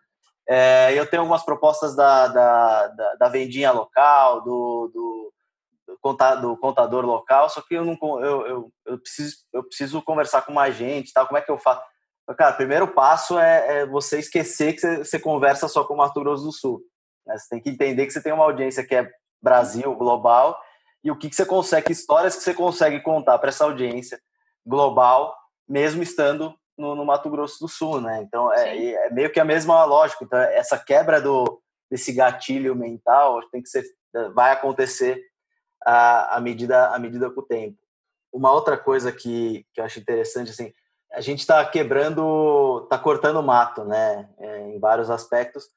é, eu tenho algumas propostas da, da, da, da vendinha local, do, do, do, contador local, só que eu não eu, eu, eu, preciso, eu preciso conversar com mais gente, tá? como é que eu faço? Cara, o primeiro passo é, é você esquecer que você, você, conversa só com o Mato Grosso do Sul. Né? Você tem que entender que você tem uma audiência que é Brasil, global, e o que, que você consegue, que histórias que você consegue contar para essa audiência global, mesmo estando no, no, Mato Grosso do Sul, né? Então é, é, meio que a mesma lógica. Então essa quebra do desse gatilho mental tem que ser, vai acontecer à, à medida à medida com o tempo. Uma outra coisa que, que eu acho interessante assim, a gente está quebrando, está cortando mato, né? É, em vários aspectos.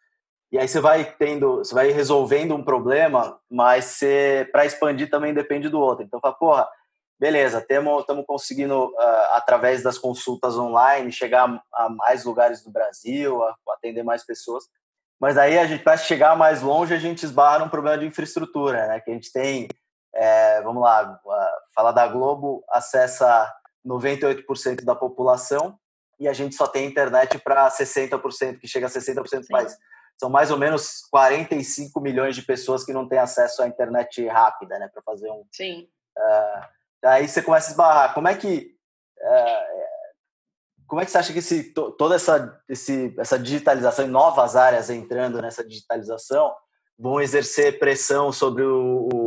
E aí você vai tendo, você vai resolvendo um problema, mas para expandir também depende do outro. Então, fala, porra, beleza, estamos conseguindo, uh, através das consultas online, chegar a mais lugares do Brasil, a, atender mais pessoas. Mas aí, a gente, para chegar mais longe, a gente esbarra num problema de infraestrutura, né? Que a gente tem, é, vamos lá, uh, falar da Globo, acessa 98% da população e a gente só tem internet para 60%, que chega a 60% do país são mais ou menos 45 milhões de pessoas que não têm acesso à internet rápida, né, para fazer um. Sim. Uh, aí você começa a esbarrar. Como é que uh, como é que você acha que esse, toda essa, esse, essa digitalização e novas áreas entrando nessa digitalização vão exercer pressão sobre o, o,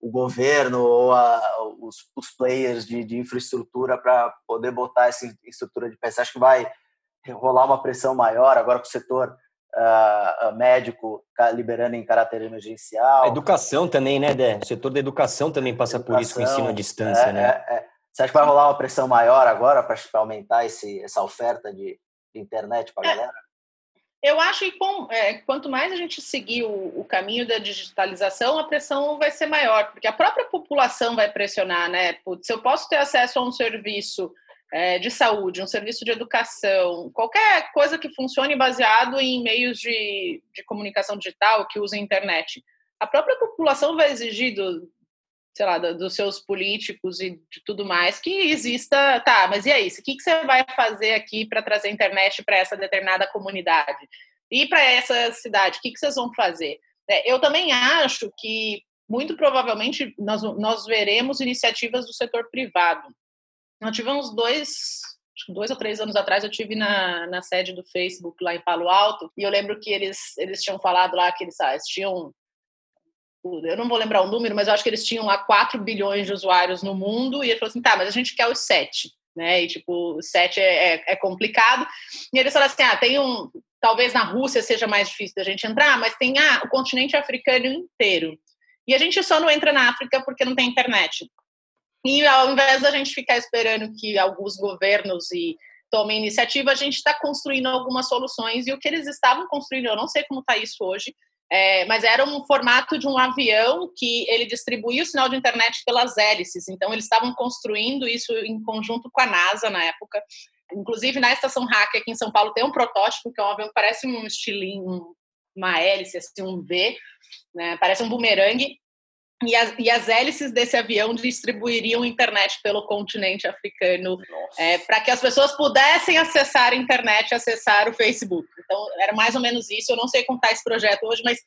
o governo ou a, os, os, players de, de infraestrutura para poder botar essa estrutura de pé? Você acha que vai rolar uma pressão maior agora com o setor uh, médico liberando em caráter emergencial. A educação também, né, Dé? O setor da educação também passa educação, por isso com o ensino à distância, é, né? É, é. Você acha que vai rolar uma pressão maior agora para aumentar esse, essa oferta de, de internet para a é, galera? Eu acho que com, é, quanto mais a gente seguir o, o, caminho da digitalização, a pressão vai ser maior, porque a própria população vai pressionar, né? Putz, se eu posso ter acesso a um serviço é, de saúde, um serviço de educação, qualquer coisa que funcione baseado em meios de, de comunicação digital que use a internet. A própria população vai exigir do, sei lá, dos seus políticos e de tudo mais que exista, tá, mas e aí, o que, que você vai fazer aqui para trazer internet para essa determinada comunidade? E para essa cidade, o que, que vocês vão fazer? É, eu também acho que, muito provavelmente, nós, nós veremos iniciativas do setor privado nós tivemos dois, dois ou três anos atrás, eu tive na, na sede do Facebook lá em Palo Alto, e eu lembro que eles, eles tinham falado lá que eles, ah, eles tinham eu não vou lembrar o número, mas eu acho que eles tinham lá 4 bilhões de usuários no mundo, e ele falou assim, tá, mas a gente quer os 7, né, e tipo, 7 é, é, é complicado, e eles falaram assim, ah, tem um, talvez na Rússia seja mais difícil da gente entrar, mas tem ah, o continente africano inteiro, e a gente só não entra na África porque não tem internet. E ao invés da gente ficar esperando que alguns governos e tomem iniciativa, a gente está construindo algumas soluções. E o que eles estavam construindo, eu não sei como está isso hoje, é, mas era um formato de um avião que ele distribuía o sinal de internet pelas hélices. Então, eles estavam construindo isso em conjunto com a NASA na época. Inclusive, na estação Hack aqui em São Paulo tem um protótipo, que é um avião que parece um estilinho, uma hélice, assim, um V, né? parece um bumerangue, e as, e as, hélices desse avião distribuiriam internet pelo continente africano é, para que as pessoas pudessem acessar a internet, acessar o Facebook. Então, era mais ou menos isso. Eu não sei contar esse projeto hoje, mas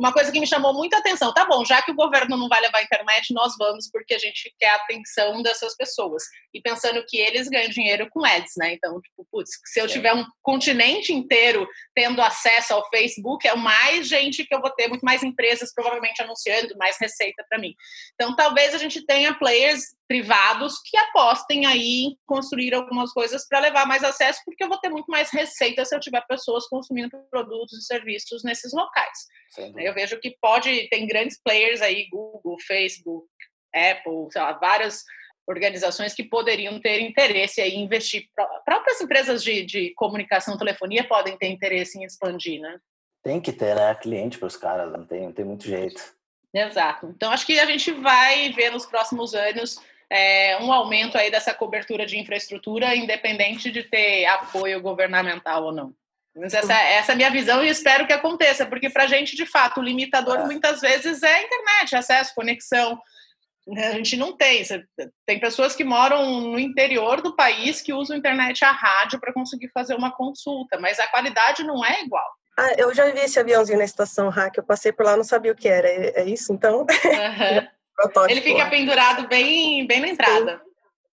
uma coisa que me chamou muita atenção, tá bom, já que o governo não vai levar a internet, nós vamos porque a gente quer a atenção dessas pessoas. E pensando que eles ganham dinheiro com ads, né? Então, tipo, putz, se eu tiver um continente inteiro tendo acesso ao Facebook, é mais gente que eu vou ter, muito mais empresas provavelmente anunciando, mais receita para mim. Então, talvez a gente tenha players privados que apostem aí em construir algumas coisas para levar mais acesso, porque eu vou ter muito mais receita se eu tiver pessoas consumindo produtos e serviços nesses locais. Eu vejo que pode, tem grandes players aí, Google, Facebook, Apple, sei lá, várias organizações que poderiam ter interesse em investir. Próprias empresas de, de comunicação, telefonia podem ter interesse em expandir, né? Tem que ter, né? Cliente para os caras, não tem, não tem muito jeito. Exato. Então, acho que a gente vai ver nos próximos anos é, um aumento aí dessa cobertura de infraestrutura, independente de ter apoio governamental ou não. Mas essa, essa é a minha visão e espero que aconteça, porque para a gente, de fato, o limitador é. muitas vezes é a internet, acesso, conexão. A gente não tem. Tem pessoas que moram no interior do país que usam internet a rádio para conseguir fazer uma consulta, mas a qualidade não é igual. Ah, eu já vi esse aviãozinho na estação Hack, eu passei por lá, não sabia o que era. É, é isso, então? Uhum. Ele fica pendurado bem, bem na entrada. Sim.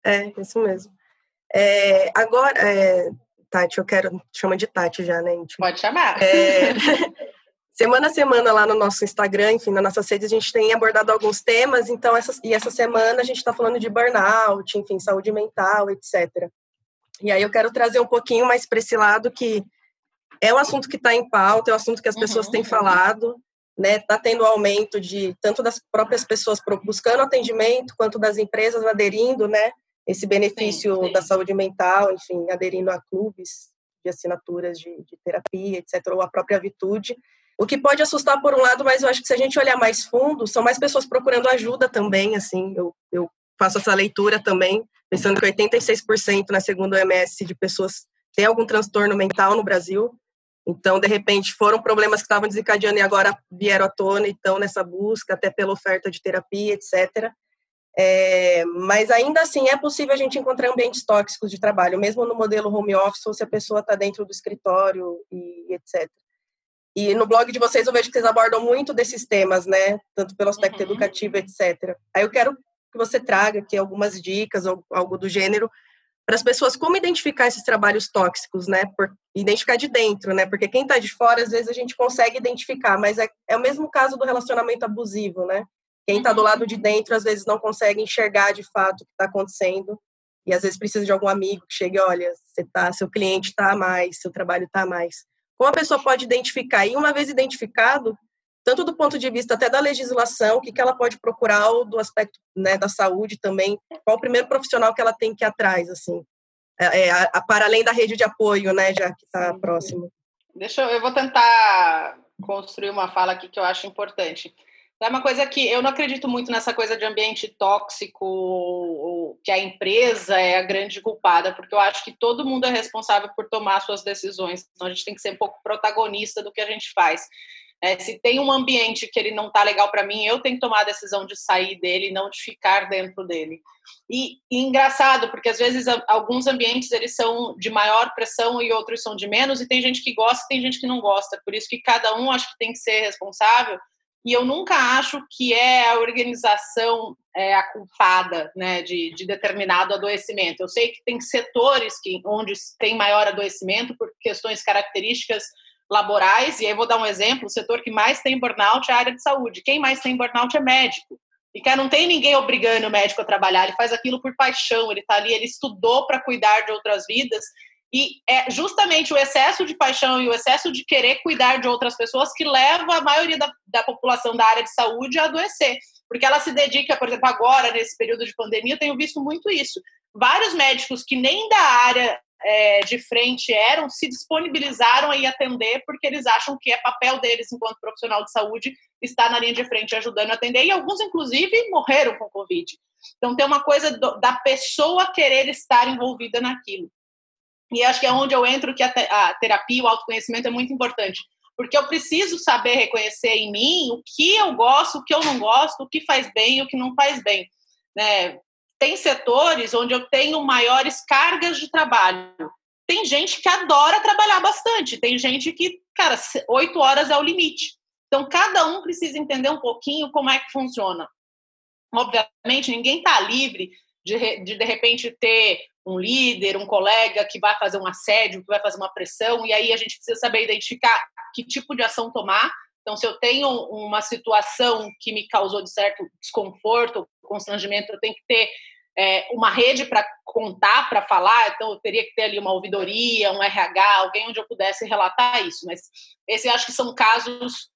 É, isso mesmo. É, agora, é, Tati, eu quero. Chama de Tati já, né? Gente? Pode chamar. É, semana a semana lá no nosso Instagram, enfim, nas nossas redes, a gente tem abordado alguns temas, então, essa, e essa semana a gente está falando de burnout, enfim, saúde mental, etc. E aí eu quero trazer um pouquinho mais para esse lado que é um assunto que está em pauta, é um assunto que as pessoas uhum. têm falado, né? Está tendo aumento de tanto das próprias pessoas buscando atendimento, quanto das empresas aderindo, né? Esse benefício sim, sim. da saúde mental, enfim, aderindo a clubes de assinaturas de, de, terapia, etc., ou a própria Vitude. O que pode assustar por um lado, mas eu acho que se a gente olhar mais fundo, são mais pessoas procurando ajuda também, assim, eu, eu faço essa leitura também, pensando que 86% na segunda OMS de pessoas têm algum transtorno mental no Brasil, então, de repente, foram problemas que estavam desencadeando e agora vieram à tona e estão nessa busca, até pela oferta de terapia, etc. É, mas ainda assim é possível a gente encontrar ambientes tóxicos de trabalho, mesmo no modelo home office ou se a pessoa está dentro do escritório e etc. E no blog de vocês eu vejo que vocês abordam muito desses temas, né? Tanto pelo aspecto uhum. educativo, etc. Aí eu quero que você traga aqui algumas dicas ou algo do gênero para as pessoas como identificar esses trabalhos tóxicos, né? Por, identificar de dentro, né? Porque quem está de fora às vezes a gente consegue identificar, mas é, é o mesmo caso do relacionamento abusivo, né? Quem está do lado de dentro, às vezes, não consegue enxergar de fato o que está acontecendo. E às vezes precisa de algum amigo que chegue, olha, você tá, seu cliente está a mais, seu trabalho está a mais. Como a pessoa pode identificar? E uma vez identificado, tanto do ponto de vista até da legislação, o que, que ela pode procurar, ou do aspecto né, da saúde também, qual o primeiro profissional que ela tem que ir atrás, assim, é, é a, a, para além da rede de apoio, né, já que está próximo. Deixa eu, eu vou tentar construir uma fala aqui que eu acho importante. É uma coisa que eu não acredito muito nessa coisa de ambiente tóxico, que a empresa é a grande culpada, porque eu acho que todo mundo é responsável por tomar suas decisões. Então a gente tem que ser um pouco protagonista do que a gente faz. É, se tem um ambiente que ele não está legal para mim, eu tenho que tomar a decisão de sair dele, não de ficar dentro dele. E, e, engraçado, porque às vezes alguns ambientes eles são de maior pressão e outros são de menos, e tem gente que gosta, tem gente que não gosta. Por isso que cada um acho que tem que ser responsável e eu nunca acho que é a organização é, a culpada né, de, de, determinado adoecimento. Eu sei que tem setores que, onde tem maior adoecimento por questões características laborais, e aí vou dar um exemplo: o setor que mais tem burnout é a área de saúde. Quem mais tem burnout é médico. E que não tem ninguém obrigando o médico a trabalhar, ele faz aquilo por paixão, ele está ali, ele estudou para cuidar de outras vidas e é justamente o excesso de paixão e o excesso de querer cuidar de outras pessoas que leva a maioria da, da população da área de saúde a adoecer. Porque ela se dedica, por exemplo, agora, nesse período de pandemia, eu tenho visto muito isso. Vários médicos que nem da área é, de frente eram se disponibilizaram a ir atender porque eles acham que é papel deles enquanto profissional de saúde estar na linha de frente ajudando a atender e alguns inclusive morreram com covid. Então tem uma coisa do, da pessoa querer estar envolvida naquilo. E acho que é onde eu entro que a, te, a terapia, o autoconhecimento é muito importante porque eu preciso saber reconhecer em mim o que eu gosto, o que eu não gosto, o que faz bem e o que não faz bem. Né? Tem setores onde eu tenho maiores cargas de trabalho. Tem gente que adora trabalhar bastante, tem gente que, cara, oito horas é o limite. Então, cada um precisa entender um pouquinho como é que funciona. Obviamente, ninguém está livre de, de, de repente, ter um líder, um colega que vai fazer um assédio, que vai fazer uma pressão, e aí a gente precisa saber identificar que tipo de ação tomar. Então, se eu tenho uma situação que me causou de certo desconforto, constrangimento, eu tenho que ter é, uma rede para contar, para falar, então eu teria que ter ali uma ouvidoria, um RH, alguém onde eu pudesse relatar isso. Mas esse acho que são casos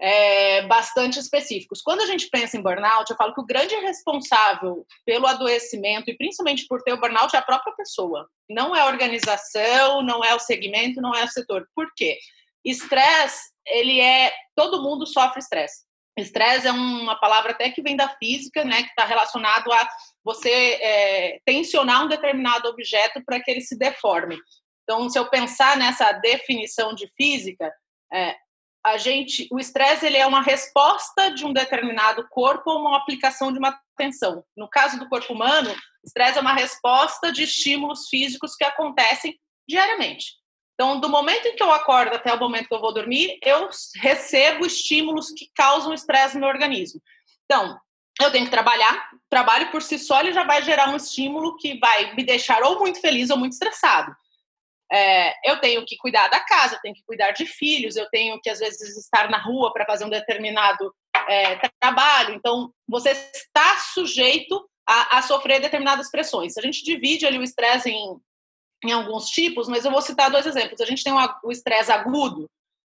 é, bastante específicos. Quando a gente pensa em burnout, eu falo que o grande responsável pelo adoecimento, e principalmente por ter o burnout, é a própria pessoa. Não é a organização, não é o segmento, não é o setor. Por quê? Estresse, ele é. Todo mundo sofre estresse. Estresse é uma palavra até que vem da física, né, que está relacionado a você é, tensionar um determinado objeto para que ele se deforme. Então, se eu pensar nessa definição de física, é, a gente, o estresse ele é uma resposta de um determinado corpo a uma aplicação de uma tensão. No caso do corpo humano, estresse é uma resposta de estímulos físicos que acontecem diariamente. Então, do momento em que eu acordo até o momento que eu vou dormir, eu recebo estímulos que causam estresse no meu organismo. Então, eu tenho que trabalhar. O trabalho por si só ele já vai gerar um estímulo que vai me deixar ou muito feliz ou muito estressado é, eu tenho que cuidar da casa, eu tenho que cuidar de filhos, eu tenho que, às vezes, estar na rua para fazer um determinado é, trabalho. Então, você está sujeito a, a, sofrer determinadas pressões. A gente divide ali o estresse em, em alguns tipos, mas eu vou citar dois exemplos. A gente tem o estresse agudo,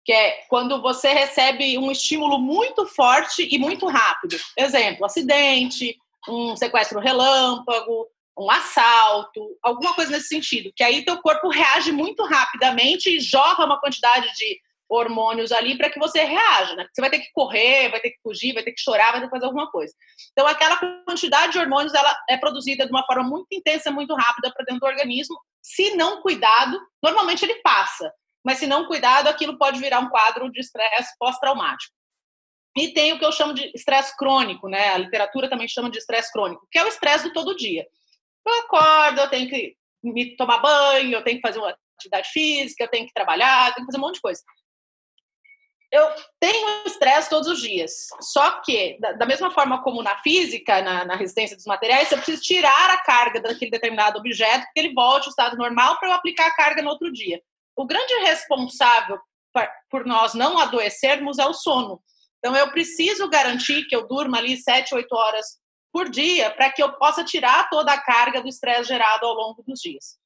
que é quando você recebe um estímulo muito forte e muito rápido. Exemplo, acidente, um sequestro relâmpago, um assalto, alguma coisa nesse sentido, que aí teu corpo reage muito rapidamente e joga uma quantidade de hormônios ali para que você reaja, né? Você vai ter que correr, vai ter que fugir, vai ter que chorar, vai ter que fazer alguma coisa. Então, aquela quantidade de hormônios ela é produzida de uma forma muito intensa, muito rápida para dentro do organismo. Se não cuidado, normalmente ele passa, mas se não cuidado, aquilo pode virar um quadro de estresse pós-traumático. E tem o que eu chamo de estresse crônico, né? A literatura também chama de estresse crônico, que é o estresse do todo dia. Eu acordo, eu tenho que me tomar banho, eu tenho que fazer uma atividade física, eu tenho que trabalhar, eu tenho que fazer um monte de coisa. Eu tenho estresse todos os dias. Só que, da, da mesma forma como na física, na, na, resistência dos materiais, eu preciso tirar a carga daquele determinado objeto, que ele volte ao estado normal para eu aplicar a carga no outro dia. O grande responsável por nós não adoecermos é o sono. Então, eu preciso garantir que eu durma ali sete, oito horas por dia para que eu possa tirar toda a carga do estresse gerado ao longo dos dias.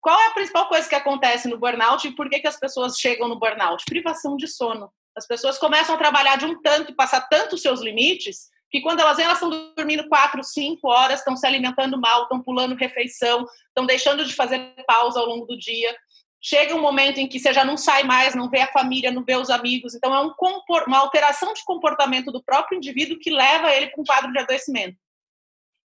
Qual é a principal coisa que acontece no burnout e por que, que as pessoas chegam no burnout? Privação de sono. As pessoas começam a trabalhar de um tanto e passar tanto os seus limites que quando elas vêm, elas estão dormindo quatro, cinco horas, estão se alimentando mal, estão pulando refeição, estão deixando de fazer pausa ao longo do dia chega um momento em que você já não sai mais, não vê a família, não vê os amigos. Então, é um, uma alteração de comportamento do próprio indivíduo que leva ele para um quadro de adoecimento.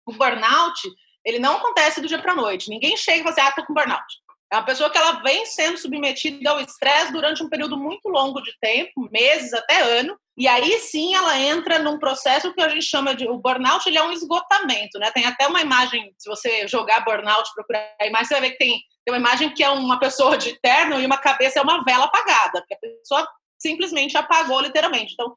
O burnout, ele não acontece do dia para a noite. Ninguém chega e fala assim, ah, com burnout. É uma pessoa que ela vem sendo submetida ao estresse durante um período muito longo de tempo, meses até ano, e aí sim ela entra num processo que a gente chama de o burnout, ele é um esgotamento, né? Tem até uma imagem, se você jogar burnout, procurar a imagem, você vai ver que tem tem uma imagem que é uma pessoa de terno e uma cabeça é uma vela apagada, porque a pessoa simplesmente apagou literalmente. Então,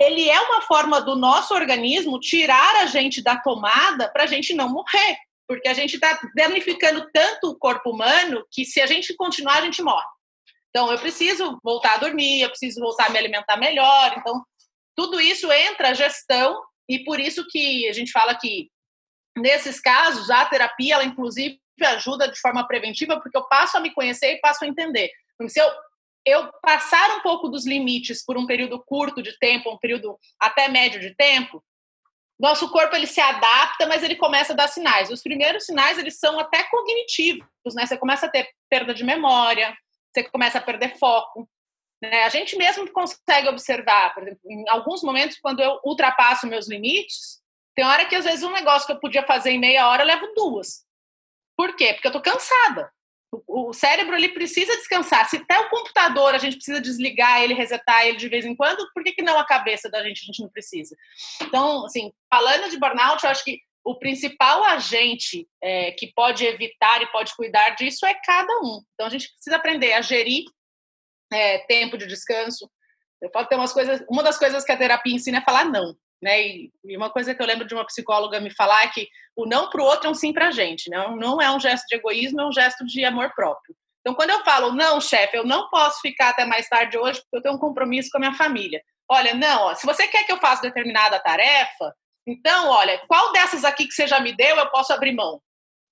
ele é uma forma do nosso organismo tirar a gente da tomada para a gente não morrer, porque a gente está danificando tanto o corpo humano que se a gente continuar, a gente morre. Então, eu preciso voltar a dormir, eu preciso voltar a me alimentar melhor. Então, tudo isso entra a gestão e por isso que a gente fala que nesses casos a terapia, ela inclusive ajuda de forma preventiva, porque eu passo a me conhecer e passo a entender. Então, se eu, eu passar um pouco dos limites por um período curto de tempo, um período até médio de tempo, nosso corpo ele se adapta, mas ele começa a dar sinais. Os primeiros sinais eles são até cognitivos, né? Você começa a ter perda de memória, você começa a perder foco. Né? A gente mesmo consegue observar, por exemplo, em alguns momentos quando eu ultrapasso meus limites, tem hora que às vezes um negócio que eu podia fazer em meia hora eu levo duas. Por quê? Porque eu tô cansada. O cérebro ele precisa descansar. Se até o computador a gente precisa desligar ele, resetar ele de vez em quando, por que, que não a cabeça da gente a gente não precisa? Então, assim, falando de burnout, eu acho que o principal agente é, que pode evitar e pode cuidar disso é cada um. Então, a gente precisa aprender a gerir é, tempo de descanso. Eu falo ter umas coisas. Uma das coisas que a terapia ensina é falar não. Né? E, uma coisa que eu lembro de uma psicóloga me falar é que o não para o outro é um sim para a gente, né? Não é um gesto de egoísmo, é um gesto de amor próprio. Então, quando eu falo, não, chefe, eu não posso ficar até mais tarde hoje porque eu tenho um compromisso com a minha família. Olha, não, ó, se você quer que eu faça determinada tarefa, então, olha, qual dessas aqui que você já me deu eu posso abrir mão?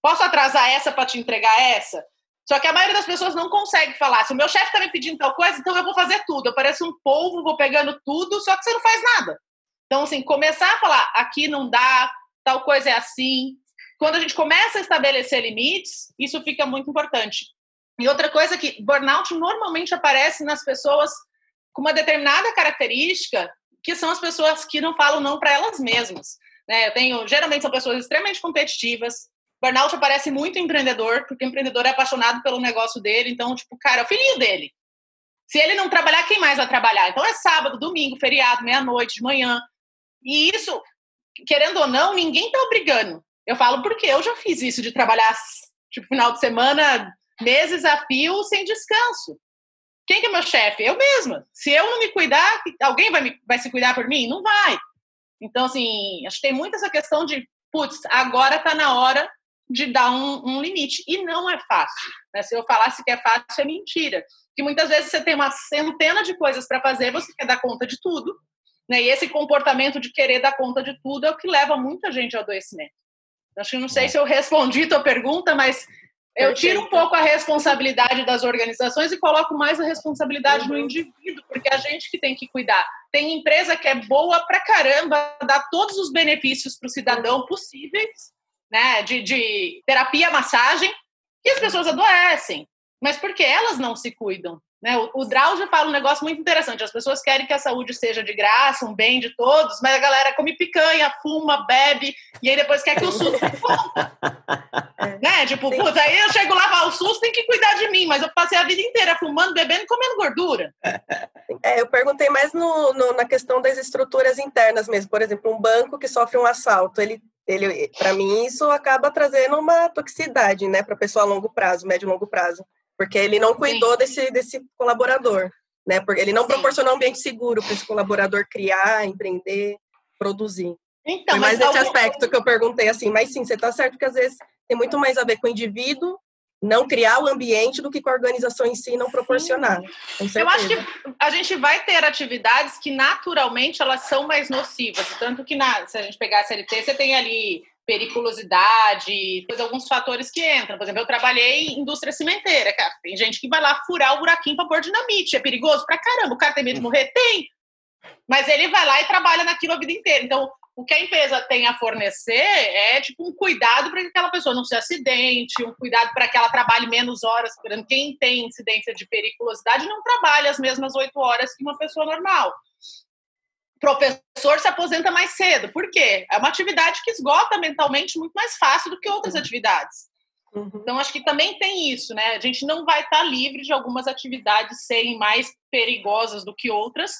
Posso atrasar essa para te entregar essa? Só que a maioria das pessoas não consegue falar. Se o meu chefe está me pedindo tal coisa, então eu vou fazer tudo. Eu pareço um polvo, vou pegando tudo, só que você não faz nada. Então, assim, começar a falar, aqui não dá, tal coisa é assim. Quando a gente começa a estabelecer limites, isso fica muito importante. E outra coisa que burnout normalmente aparece nas pessoas com uma determinada característica, que são as pessoas que não falam não para elas mesmas. Né? Eu tenho, geralmente são pessoas extremamente competitivas. Burnout aparece muito em empreendedor, porque o empreendedor é apaixonado pelo negócio dele, então, tipo, cara, é o filhinho dele. Se ele não trabalhar, quem mais vai trabalhar? Então é sábado, domingo, feriado, meia-noite, de manhã. E isso, querendo ou não, ninguém está obrigando. Eu falo porque eu já fiz isso de trabalhar tipo final de semana, meses a fio, sem descanso. Quem que é meu chefe? Eu mesma. Se eu não me cuidar, alguém vai, me, vai se cuidar por mim? Não vai. Então, assim, acho que tem muito essa questão de, putz, agora está na hora de dar um, um, limite. E não é fácil. Né? Se eu falasse que é fácil, é mentira. Que muitas vezes você tem uma centena de coisas para fazer, você quer dar conta de tudo, né? E esse comportamento de querer dar conta de tudo é o que leva muita gente ao adoecimento. Acho que não sei é. se eu respondi tua pergunta, mas eu tiro um pouco a responsabilidade das organizações e coloco mais a responsabilidade uhum. no indivíduo, porque é a gente que tem que cuidar. Tem empresa que é boa pra caramba, dá todos os benefícios para o cidadão possíveis, né? De, de terapia, massagem, e as pessoas adoecem. Mas porque elas não se cuidam. Né? O, o Drauzio fala um negócio muito interessante. As pessoas querem que a saúde seja de graça, um bem de todos, mas a galera come picanha, fuma, bebe, e aí depois quer que o SUS. né? Tipo, putz, aí eu chego lá, o SUS tem que cuidar de mim, mas eu passei a vida inteira fumando, bebendo e comendo gordura. É, eu perguntei mais no, no, na questão das estruturas internas mesmo. Por exemplo, um banco que sofre um assalto, ele ele, para mim, isso acaba trazendo uma toxicidade, né, para a pessoa a longo prazo, médio e longo prazo porque ele não cuidou desse, desse colaborador, né? Porque ele não sim. proporcionou um ambiente seguro para esse colaborador criar, empreender, produzir. Então, Foi mais nesse algum... aspecto que eu perguntei assim, mas sim, você está certo que às vezes tem muito mais a ver com o indivíduo não criar o ambiente do que com a organização em si não proporcionar. Eu acho que a gente vai ter atividades que naturalmente elas são mais nocivas, tanto que na, se a gente pegar a CLT, você tem ali periculosidade, alguns fatores que entram. Por exemplo, eu trabalhei em indústria cimenteira, cara. Tem gente que vai lá furar o buraquinho para pôr dinamite. É perigoso pra caramba. O cara tem medo de morrer? Tem. Mas ele vai lá e trabalha naquilo a vida inteira. Então, o que a empresa tem a fornecer é tipo um cuidado para que aquela pessoa não se acidente, um cuidado para que ela trabalhe menos horas. Quem tem incidência de periculosidade não trabalha as mesmas oito horas que uma pessoa normal professor se aposenta mais cedo. Por quê? É uma atividade que esgota mentalmente muito mais fácil do que outras uhum. atividades. Uhum. Então, acho que também tem isso, né? A gente não vai estar livre de algumas atividades serem mais perigosas do que outras,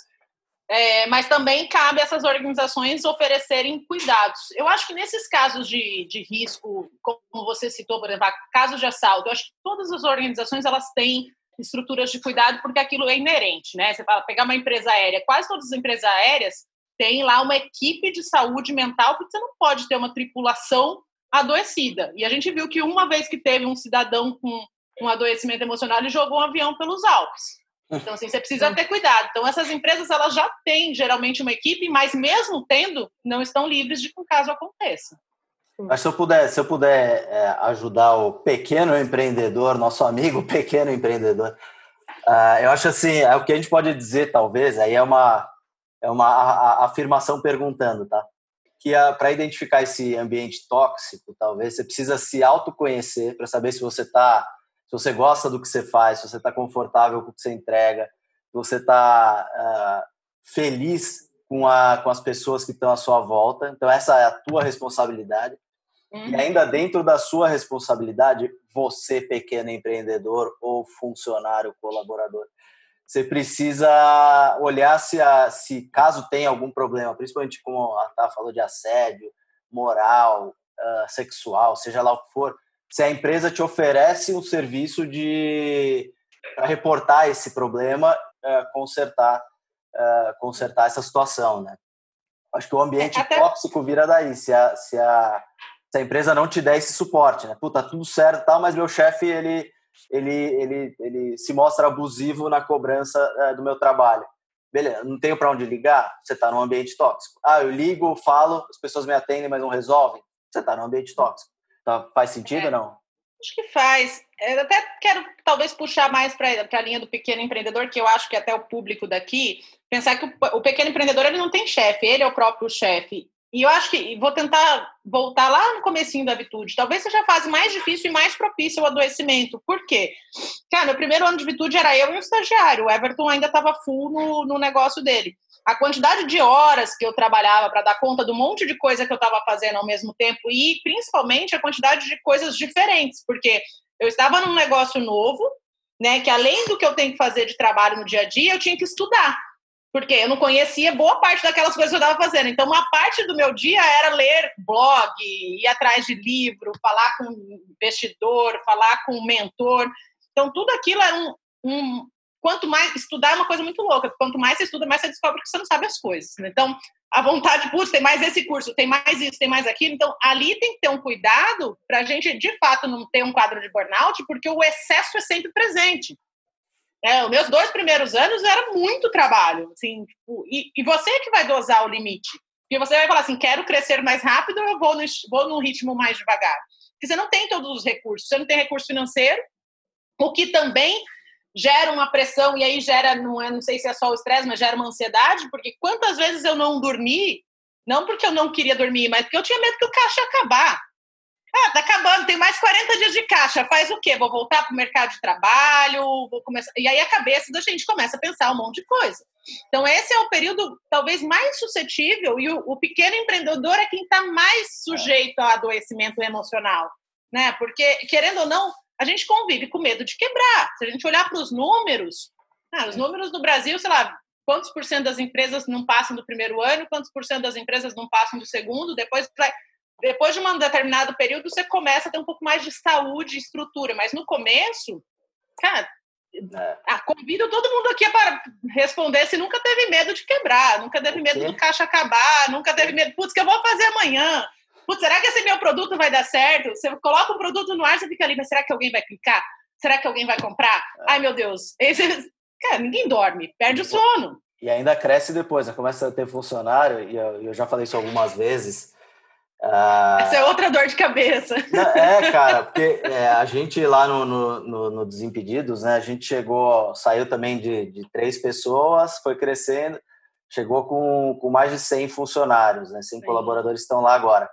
é, mas também cabe essas organizações oferecerem cuidados. Eu acho que nesses casos de, de risco, como você citou, por exemplo, casos de assalto, eu acho que todas as organizações elas têm estruturas de cuidado, porque aquilo é inerente, né? Você fala, pegar uma empresa aérea, quase todas as empresas aéreas têm lá uma equipe de saúde mental, porque você não pode ter uma tripulação adoecida. E a gente viu que uma vez que teve um cidadão com um adoecimento emocional, ele jogou um avião pelos Alpes. Então, assim, você precisa ter cuidado. Então, essas empresas, elas já têm, geralmente, uma equipe, mas mesmo tendo, não estão livres de que um caso aconteça. Mas se eu puder, se eu puder é, ajudar o pequeno empreendedor, nosso amigo pequeno empreendedor, uh, eu acho assim, é o que a gente pode dizer, talvez, aí é uma, é uma a, a afirmação perguntando, tá? que para identificar esse ambiente tóxico, talvez você precisa se autoconhecer para saber se você tá, se você gosta do que você faz, se você está confortável com o que você entrega, se você está uh, ah, feliz com, a, com as pessoas que estão à sua volta. Então essa é a tua responsabilidade. Uhum. E ainda dentro da sua responsabilidade, você pequeno empreendedor ou funcionário colaborador, você precisa olhar se, a, se caso tem algum problema, principalmente como a Tá falou de assédio, moral, uh, sexual, seja lá o que for, se a empresa te oferece um serviço de para reportar esse problema, uh, consertar, uh, consertar essa situação, né? Acho que o ambiente Até... tóxico vira daí, se a, se a, se a empresa não te der esse suporte, né? Puta, tudo certo, tal, mas meu chefe ele ele, ele, ele se mostra abusivo na cobrança é, do meu trabalho. Beleza, não tenho para onde ligar? Você está num ambiente tóxico. Ah, eu ligo, falo, as pessoas me atendem, mas não resolvem? Você está num ambiente tóxico. Tá, faz sentido é, ou não? Acho que faz. Eu até quero talvez puxar mais para a linha do pequeno empreendedor, que eu acho que até o público daqui, pensar que o, o pequeno empreendedor ele não tem chefe, ele é o próprio chefe. E eu acho que vou tentar voltar lá no comecinho da Vitude. Talvez seja a fase mais difícil e mais propícia ao adoecimento. Por quê? Cara, meu primeiro ano de Vitude era eu e o estagiário. O Everton ainda estava full no, no negócio dele. A quantidade de horas que eu trabalhava para dar conta do monte de coisa que eu estava fazendo ao mesmo tempo e principalmente a quantidade de coisas diferentes, porque eu estava num negócio novo, né, que além do que eu tenho que fazer de trabalho no dia a dia, eu tinha que estudar porque eu não conhecia boa parte daquelas coisas que eu estava fazendo. Então, uma parte do meu dia era ler blog, ir atrás de livro, falar com investidor, falar com mentor. Então, tudo aquilo era um, um. Quanto mais. Estudar é uma coisa muito louca. Quanto mais você estuda, mais você descobre que você não sabe as coisas. Então, a vontade, putz, tem mais esse curso, tem mais isso, tem mais aquilo. Então, ali tem que ter um cuidado para a gente, de fato, não ter um quadro de burnout, porque o excesso é sempre presente. É, os meus dois primeiros anos era muito trabalho, assim, tipo, e, e você que vai dosar o limite. Porque você vai falar assim, quero crescer mais rápido, eu vou no, vou no ritmo mais devagar. Porque você não tem todos os recursos, você não tem recurso financeiro, o que também gera uma pressão, e aí gera, não, é, não sei se é só o estresse, mas gera uma ansiedade, porque quantas vezes eu não dormi, não porque eu não queria dormir, mas porque eu tinha medo que o caixa ia acabar. Ah, tá acabando, tem mais 40 dias de caixa. Faz o quê? Vou voltar para o mercado de trabalho, vou começar. E aí a cabeça da gente começa a pensar um monte de coisa. Então, esse é o período talvez mais suscetível, e o, o pequeno empreendedor é quem está mais sujeito ao adoecimento emocional. Né? Porque, querendo ou não, a gente convive com medo de quebrar. Se a gente olhar para os números, ah, os números do Brasil, sei lá, quantos por cento das empresas não passam do primeiro ano, quantos por cento das empresas não passam do segundo, depois vai depois de um determinado período, você começa a ter um pouco mais de saúde e estrutura. Mas no começo, cara, é. ah, convido todo mundo aqui para responder se nunca teve medo de quebrar, nunca teve medo do caixa acabar, nunca teve medo, putz, que eu vou fazer amanhã? Putz, será que esse meu produto vai dar certo? Você coloca um produto no ar, você fica ali, mas será que alguém vai clicar? Será que alguém vai comprar? É. Ai, meu Deus. Esse, cara, ninguém dorme, perde o sono. E ainda cresce depois, né? começa a ter funcionário, e eu, eu já falei isso algumas vezes, ah, Essa é outra dor de cabeça. É, cara, porque é, a gente lá no, no, no, no, Desimpedidos, né, a gente chegou, saiu também de, de três pessoas, foi crescendo, chegou com, com mais de 100 funcionários, né, 100 Sim. colaboradores estão lá agora.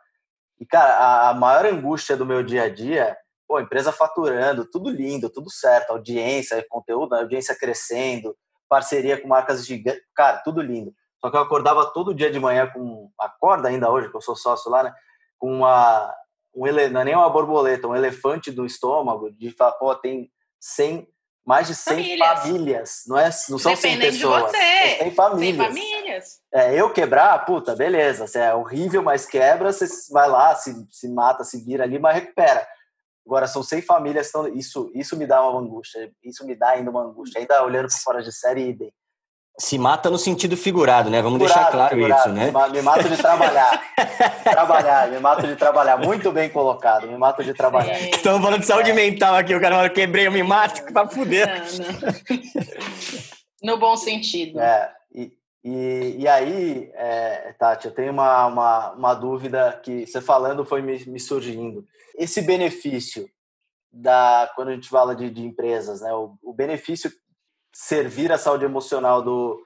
E, cara, a, a, maior angústia do meu dia a dia, pô, empresa faturando, tudo lindo, tudo certo, audiência, conteúdo, audiência crescendo, parceria com marcas gigantes, cara, tudo lindo. Só que eu acordava todo dia de manhã com. Acorda ainda hoje, que eu sou sócio lá, né? Com uma. Um não é nem uma borboleta, um elefante do estômago, de falar, pô, tem 100, mais de 100 famílias. famílias não, é, não são Dependendo 100 pessoas. De você. Tem famílias. 100 famílias. É, eu quebrar, puta, beleza, você é horrível, mas quebra, você vai lá, se, se mata, se vira ali, mas recupera. Agora, são 100 famílias, então isso, isso me dá uma angústia, isso me dá ainda uma angústia. Ainda olhando para fora de série, idem. Se mata no sentido figurado, né? Vamos figurado, deixar claro figurado. isso, né? Me mato de trabalhar. trabalhar, me mato de trabalhar. Muito bem colocado, me mato de trabalhar. Estamos falando de saúde é. mental aqui, o cara fala, quebrei, eu me mato pra fuder. Não, não. No bom sentido. É, e, e, e aí, é, Tati, eu tenho uma, uma, uma, dúvida que você falando foi me, me surgindo. Esse benefício da quando a gente fala de, de empresas, né? O, o benefício servir a saúde emocional do,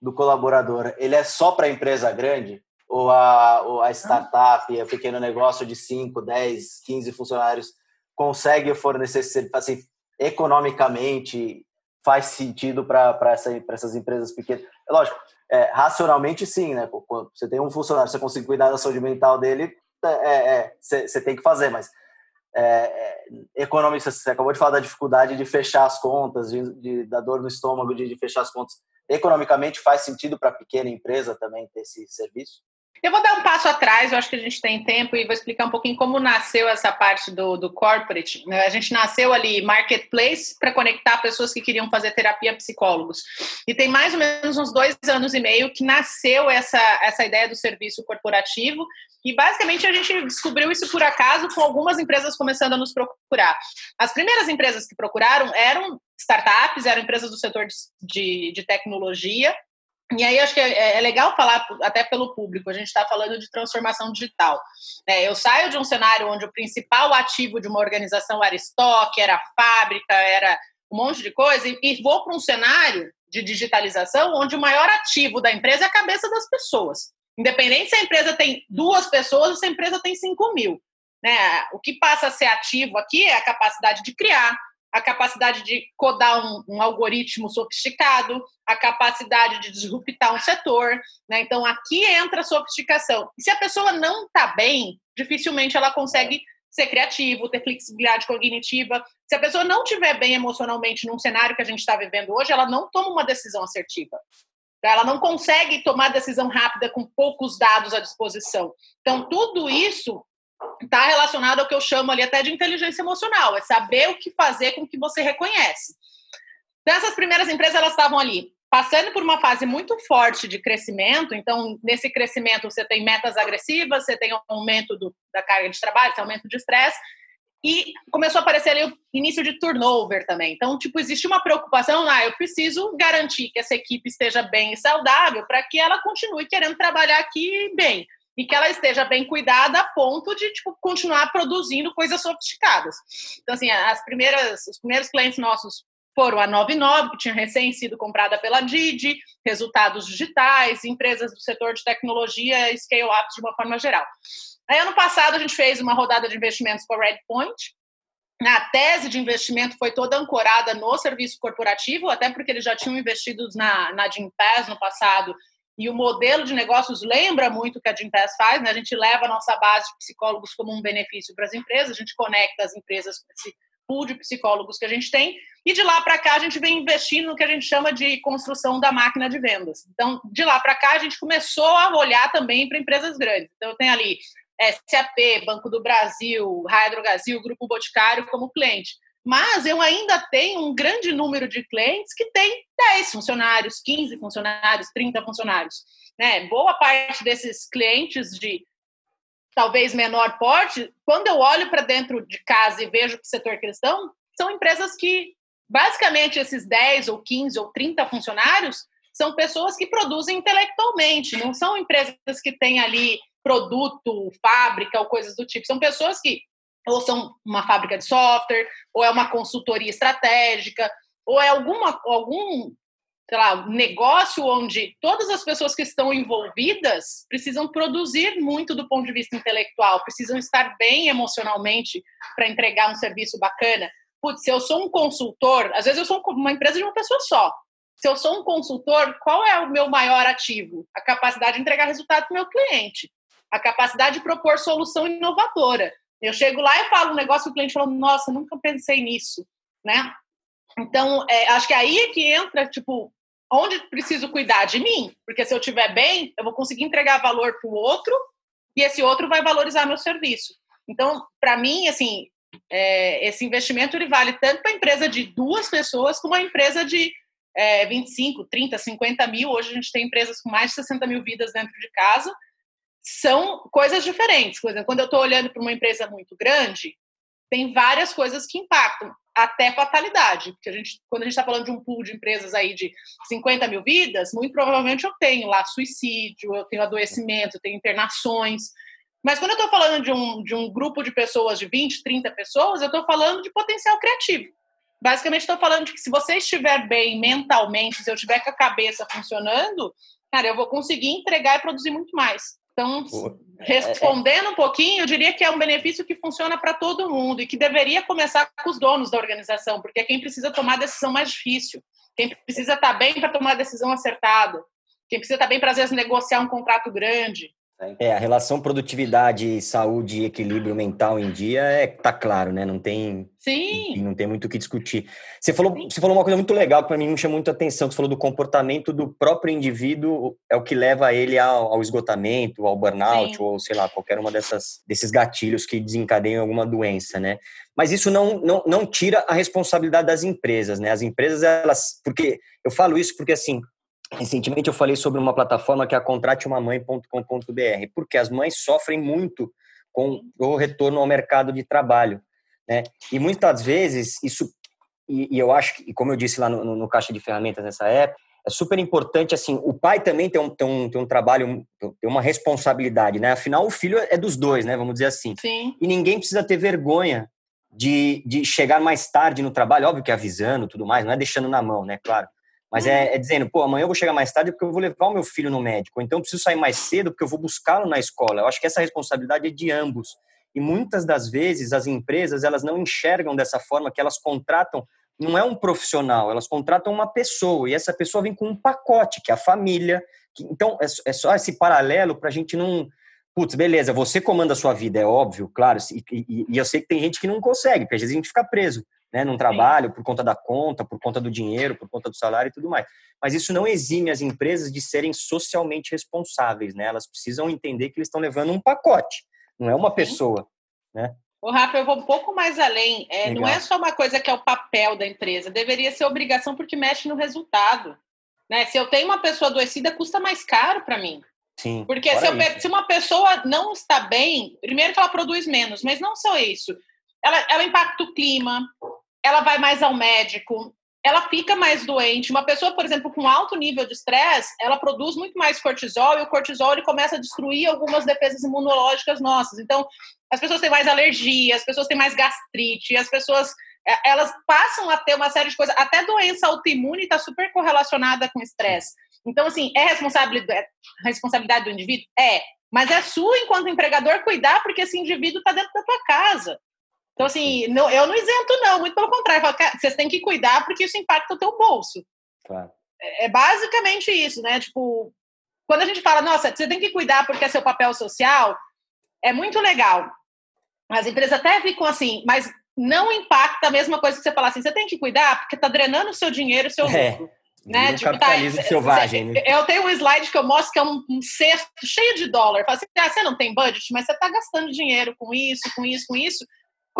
do colaborador, ele é só para a empresa grande? ou a, ou a startup, o pequeno negócio de 5, 10, 15 funcionários consegue fornecer assim, economicamente faz sentido para essa, essas empresas pequenas. É lógico, é, racionalmente sim, né? Quando você tem um funcionário, você consegue cuidar da saúde mental dele, é, é, é você, tem que fazer, mas é, é, economista, você acabou de falar da dificuldade de fechar as contas, de, de da dor no estômago, de, de fechar as contas. Economicamente faz sentido para a pequena empresa também ter esse serviço? Eu vou dar um passo atrás, eu acho que a gente tem tempo e vou explicar um pouquinho como nasceu essa parte do, do corporate. Né? A gente nasceu ali marketplace para conectar pessoas que queriam fazer terapia psicólogos. E tem mais ou menos uns dois anos e meio que nasceu essa, essa ideia do serviço corporativo. E basicamente a gente descobriu isso por acaso com algumas empresas começando a nos procurar. As primeiras empresas que procuraram eram startups, eram empresas do setor de, de, tecnologia e aí acho que é, é, legal falar até pelo público. A gente está falando de transformação digital. É, eu saio de um cenário onde o principal ativo de uma organização era estoque, era fábrica, era um monte de coisa, e vou para um cenário de digitalização onde o maior ativo da empresa é a cabeça das pessoas. Independente se a empresa tem duas pessoas ou se a empresa tem cinco mil. Né? O que passa a ser ativo aqui é a capacidade de criar, a capacidade de codar um, um, algoritmo sofisticado, a capacidade de disruptar um setor. Né? Então, aqui entra a sofisticação. E se a pessoa não está bem, dificilmente ela consegue ser criativo, ter flexibilidade cognitiva. Se a pessoa não estiver bem emocionalmente num cenário que a gente está vivendo hoje, ela não toma uma decisão assertiva. Ela não consegue tomar decisão rápida com poucos dados à disposição. Então, tudo isso está relacionado ao que eu chamo ali até de inteligência emocional, é saber o que fazer com o que você reconhece. Então, essas primeiras empresas, elas estavam ali passando por uma fase muito forte de crescimento, então, nesse crescimento, você tem metas agressivas, você tem aumento do, da carga de trabalho, aumento de estresse, e começou a aparecer ali o início de turnover também. Então, tipo, existe uma preocupação, ah, eu preciso garantir que essa equipe esteja bem e saudável para que ela continue querendo trabalhar aqui bem e que ela esteja bem cuidada a ponto de tipo, continuar produzindo coisas sofisticadas. Então, assim, as primeiras, os primeiros clientes nossos foram a 99, que tinha recém sido comprada pela Didi, resultados digitais, empresas do setor de tecnologia e scale-up de uma forma geral. Aí, ano passado, a gente fez uma rodada de investimentos com a Redpoint. A tese de investimento foi toda ancorada no serviço corporativo, até porque eles já tinham investido na, na Gimpass no passado e o modelo de negócios lembra muito o que a Gimpass faz, né? A gente leva a nossa base de psicólogos como um benefício para as empresas, a gente conecta as empresas com esse pool de psicólogos que a gente tem, e de lá para cá a gente vem investindo no que a gente chama de construção da máquina de vendas. Então, de lá para cá a gente começou a olhar também para empresas grandes. Então, tem ali SAP, Banco do Brasil, Brasil, Grupo Boticário como cliente mas eu ainda tenho um grande número de clientes que tem 10 funcionários, 15 funcionários, 30 funcionários. Né? Boa parte desses clientes de talvez menor porte, quando eu olho para dentro de casa e vejo que o setor cristão, são empresas que, basicamente, esses 10 ou 15 ou 30 funcionários são pessoas que produzem intelectualmente, não são empresas que têm ali produto, fábrica ou coisas do tipo. São pessoas que ou são uma fábrica de software, ou é uma consultoria estratégica, ou é alguma, algum sei lá, negócio onde todas as pessoas que estão envolvidas precisam produzir muito do ponto de vista intelectual, precisam estar bem emocionalmente para entregar um serviço bacana. Putz, se eu sou um consultor, às vezes eu sou uma empresa de uma pessoa só. Se eu sou um consultor, qual é o meu maior ativo? A capacidade de entregar resultado para o meu cliente, a capacidade de propor solução inovadora. Eu chego lá e falo um negócio, o cliente fala, nossa, nunca pensei nisso, né? Então, é, acho que aí é que entra, tipo, onde preciso cuidar de mim, porque se eu estiver bem, eu vou conseguir entregar valor para o outro e esse outro vai valorizar meu serviço. Então, para mim, assim, é, esse investimento ele vale tanto para a empresa de duas pessoas como a empresa de é, 25, 30, 50 mil. Hoje a gente tem empresas com mais de 60 mil vidas dentro de casa são coisas diferentes. Exemplo, quando eu estou olhando para uma empresa muito grande, tem várias coisas que impactam, até fatalidade. Porque a gente, quando a gente está falando de um pool de empresas aí de 50 mil vidas, muito provavelmente eu tenho lá suicídio, eu tenho adoecimento, eu tenho internações. Mas quando eu estou falando de um, de um grupo de pessoas, de 20, 30 pessoas, eu estou falando de potencial criativo. Basicamente, estou falando de que se você estiver bem mentalmente, se eu estiver com a cabeça funcionando, cara, eu vou conseguir entregar e produzir muito mais. Então, respondendo um pouquinho, eu diria que é um benefício que funciona para todo mundo e que deveria começar com os donos da organização, porque é quem precisa tomar a decisão mais difícil, quem precisa estar tá bem para tomar a decisão acertada, quem precisa estar tá bem para, às vezes, negociar um contrato grande. É, a relação produtividade, saúde e equilíbrio mental em dia é tá claro, né? Não tem Sim. não tem muito o que discutir. Você falou, você falou uma coisa muito legal que para mim me chamou muita atenção, você falou do comportamento do próprio indivíduo é o que leva ele ao, ao esgotamento, ao burnout Sim. ou sei lá, qualquer uma dessas desses gatilhos que desencadeiam alguma doença, né? Mas isso não, não, não tira a responsabilidade das empresas, né? As empresas elas, porque eu falo isso porque assim, Recentemente eu falei sobre uma plataforma que é a contrateumamãe.com.br, porque as mães sofrem muito com o retorno ao mercado de trabalho, né? E muitas vezes isso, e, e eu acho que, como eu disse lá no, no, no, caixa de ferramentas nessa época, é super importante, assim, o pai também tem um, tem um, tem um trabalho, tem uma responsabilidade, né? Afinal, o filho é dos dois, né? Vamos dizer assim. Sim. E ninguém precisa ter vergonha de, de chegar mais tarde no trabalho, óbvio que avisando tudo mais, não é deixando na mão, né? Claro. Mas é, uhum. é, dizendo, pô, amanhã eu vou chegar mais tarde porque eu vou levar o meu filho no médico. Então eu preciso sair mais cedo porque eu vou buscá-lo na escola. Eu acho que essa responsabilidade é de ambos. E muitas das vezes as empresas, elas não enxergam dessa forma que elas contratam, não é um profissional, elas contratam uma pessoa. E essa pessoa vem com um pacote, que é a família. Que, então, é, é só esse paralelo para a gente não... Putz, beleza, você comanda a sua vida, é óbvio, claro. E, e, e eu sei que tem gente que não consegue, porque às vezes a gente fica preso né, num trabalho, por conta da conta, por conta do dinheiro, por conta do salário e tudo mais. Mas isso não exime as empresas de serem socialmente responsáveis, né? Elas precisam entender que eles estão levando um pacote, não é uma pessoa, né? O Rafa, eu vou um pouco mais além. É, não é só uma coisa que é o papel da empresa, deveria ser obrigação porque mexe no resultado. Né? Se eu tenho uma pessoa adoecida, custa mais caro para mim. Sim, porque se, eu, se, uma pessoa não está bem, primeiro que ela produz menos, mas não só isso. Ela, ela impacta o clima, ela vai mais ao médico, ela fica mais doente. Uma pessoa, por exemplo, com alto nível de estresse, ela produz muito mais cortisol e o cortisol ele começa a destruir algumas defesas imunológicas nossas. Então, as pessoas têm mais alergia, as pessoas têm mais gastrite, as pessoas é, elas passam a ter uma série de coisas, até doença autoimune está super correlacionada com estresse. Então, assim, é responsabilidade, é responsabilidade do indivíduo? É, mas é sua enquanto empregador cuidar, porque esse indivíduo está dentro da tua casa. Então, assim, não, eu não isento, não, muito pelo contrário. Falo, vocês têm que cuidar porque isso impacta o teu bolso. Claro. É, é basicamente isso, né? Tipo, quando a gente fala, nossa, você tem que cuidar porque é seu papel social, é muito legal. As empresas até ficam assim, mas não impacta a mesma coisa que você falar assim, você tem que cuidar porque está drenando o seu dinheiro, o seu é. lucro. Né? Um tipo, capitalismo tá, selvagem. Né? Eu tenho um slide que eu mostro que é um, um cesto cheio de dólar. Fala assim, ah, você não tem budget, mas você está gastando dinheiro com isso, com isso, com isso.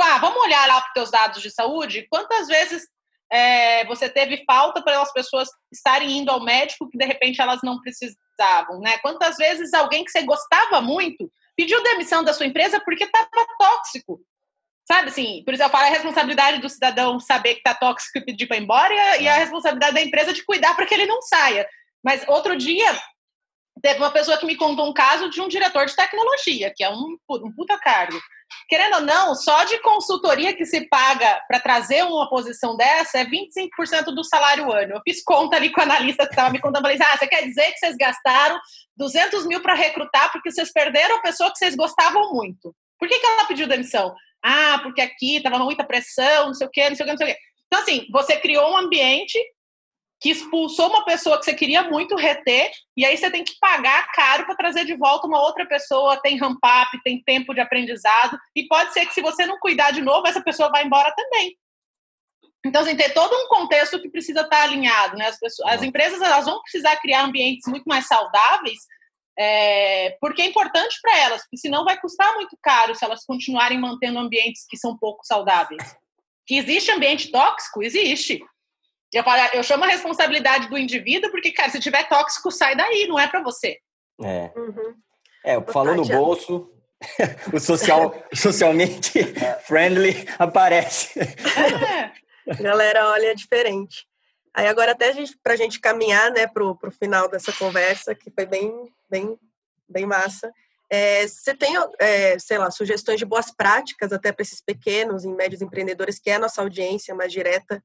Ah, vamos olhar lá para os teus dados de saúde. Quantas vezes é, você teve falta para as pessoas estarem indo ao médico que de repente elas não precisavam, né? Quantas vezes alguém que você gostava muito pediu demissão da sua empresa porque estava tóxico? Sabe assim, por isso eu falo, é a responsabilidade do cidadão saber que está tóxico e pedir para ir embora e a responsabilidade da empresa de cuidar para que ele não saia. Mas outro dia, teve uma pessoa que me contou um caso de um diretor de tecnologia, que é um, um puta cargo querendo ou não, só de consultoria que se paga para trazer uma posição dessa é 25% do salário ano. Eu fiz conta ali com o analista que estava me contando, falei, ah, você quer dizer que vocês gastaram 200 mil para recrutar porque vocês perderam a pessoa que vocês gostavam muito. Por que, que ela pediu demissão? Ah, porque aqui estava muita pressão, não sei o quê, não sei o quê, não sei o quê. Então, assim, você criou um ambiente que expulsou uma pessoa que você queria muito reter, e aí você tem que pagar caro para trazer de volta uma outra pessoa, tem ramp-up, tem tempo de aprendizado, e pode ser que se você não cuidar de novo, essa pessoa vai embora também. Então, assim, tem todo um contexto que precisa estar alinhado, né? As, pessoas, as empresas elas vão precisar criar ambientes muito mais saudáveis, é, porque é importante para elas, porque senão vai custar muito caro se elas continuarem mantendo ambientes que são pouco saudáveis. Que existe ambiente tóxico? Existe. Eu, falo, eu chamo a responsabilidade do indivíduo, porque, cara, se tiver tóxico, sai daí, não é para você. É. Uhum. É, falou no bolso, o social, socialmente friendly aparece. É. Galera, olha, é diferente. Aí agora até para a gente caminhar, né, pro, pro final dessa conversa, que foi bem, bem, bem massa. É, você tem, é, sei lá, sugestões de boas práticas até para esses pequenos e médios empreendedores, que é a nossa audiência mais direta,